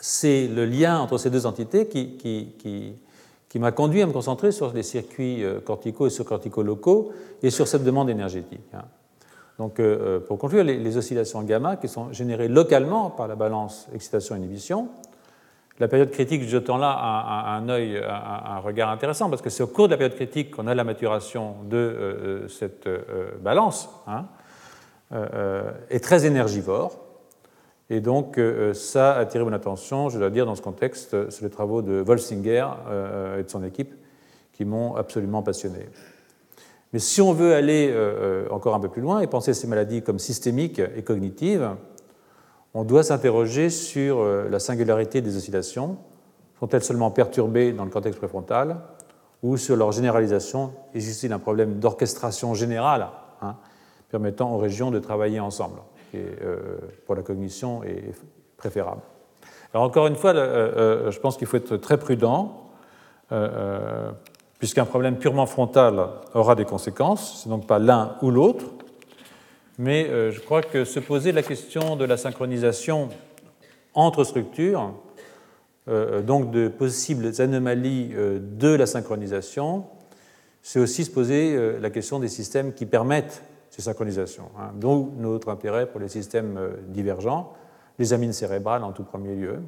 c'est le lien entre ces deux entités qui, m'a conduit à me concentrer sur les circuits euh, corticaux et sur-cortico-locaux et sur cette demande énergétique. Hein. Donc, euh, euh, pour conclure, les, oscillations gamma qui sont générées localement par la balance excitation-inhibition, la période critique, jetant là un, œil, un, regard intéressant, parce que c'est au cours de la période critique qu'on a la maturation de cette balance. Hein. Euh, euh, est très énergivore. Et donc, euh, ça a attiré mon attention, je dois dire, dans ce contexte, c'est les travaux de Wolsinger et de son équipe qui m'ont absolument passionné. Mais si on veut aller encore un peu plus loin et penser ces maladies comme systémiques et cognitives, on doit s'interroger sur la singularité des oscillations. Sont-elles seulement perturbées dans le cortex préfrontal ou sur leur généralisation Existe-t-il un problème d'orchestration générale hein, permettant aux régions de travailler ensemble, euh, pour la cognition est préférable. Alors encore une fois, euh, euh, je pense qu'il faut être très prudent, puisqu'un problème purement frontal aura des conséquences, c'est donc pas l'un ou l'autre, mais je crois que se poser la question de la synchronisation entre structures, donc de possibles anomalies de la synchronisation, c'est aussi se poser la question des systèmes qui permettent ces synchronisations. Hein. D'où notre intérêt pour les systèmes euh, divergents, les amines cérébrales en tout premier lieu,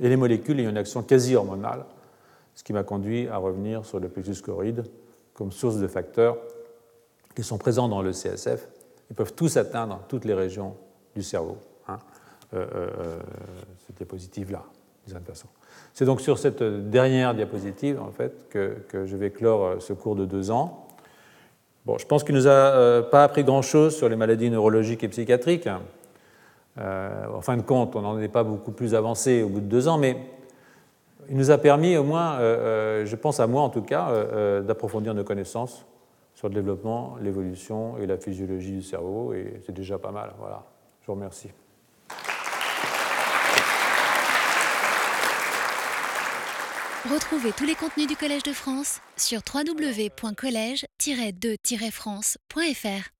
et les molécules ayant une action quasi hormonale, ce qui m'a conduit à revenir sur le plexus choroïde comme source de facteurs qui sont présents dans le CSF et peuvent tous atteindre toutes les régions du cerveau. Hein. Euh, euh, cette diapositive-là, d'une façon. C'est donc sur cette dernière diapositive, en fait, que, je vais clore ce cours de deux ans. Bon, je pense qu'il ne nous a euh, pas appris grand-chose sur les maladies neurologiques et psychiatriques. Euh, en fin de compte, on n'en est pas beaucoup plus avancé au bout de deux ans, mais il nous a permis au moins, euh, je pense à moi en tout cas, d'approfondir nos connaissances sur le développement, l'évolution et la physiologie du cerveau, et c'est déjà pas mal. Voilà, je vous remercie. Retrouvez tous les contenus du Collège de France sur www.colège-2-france.fr.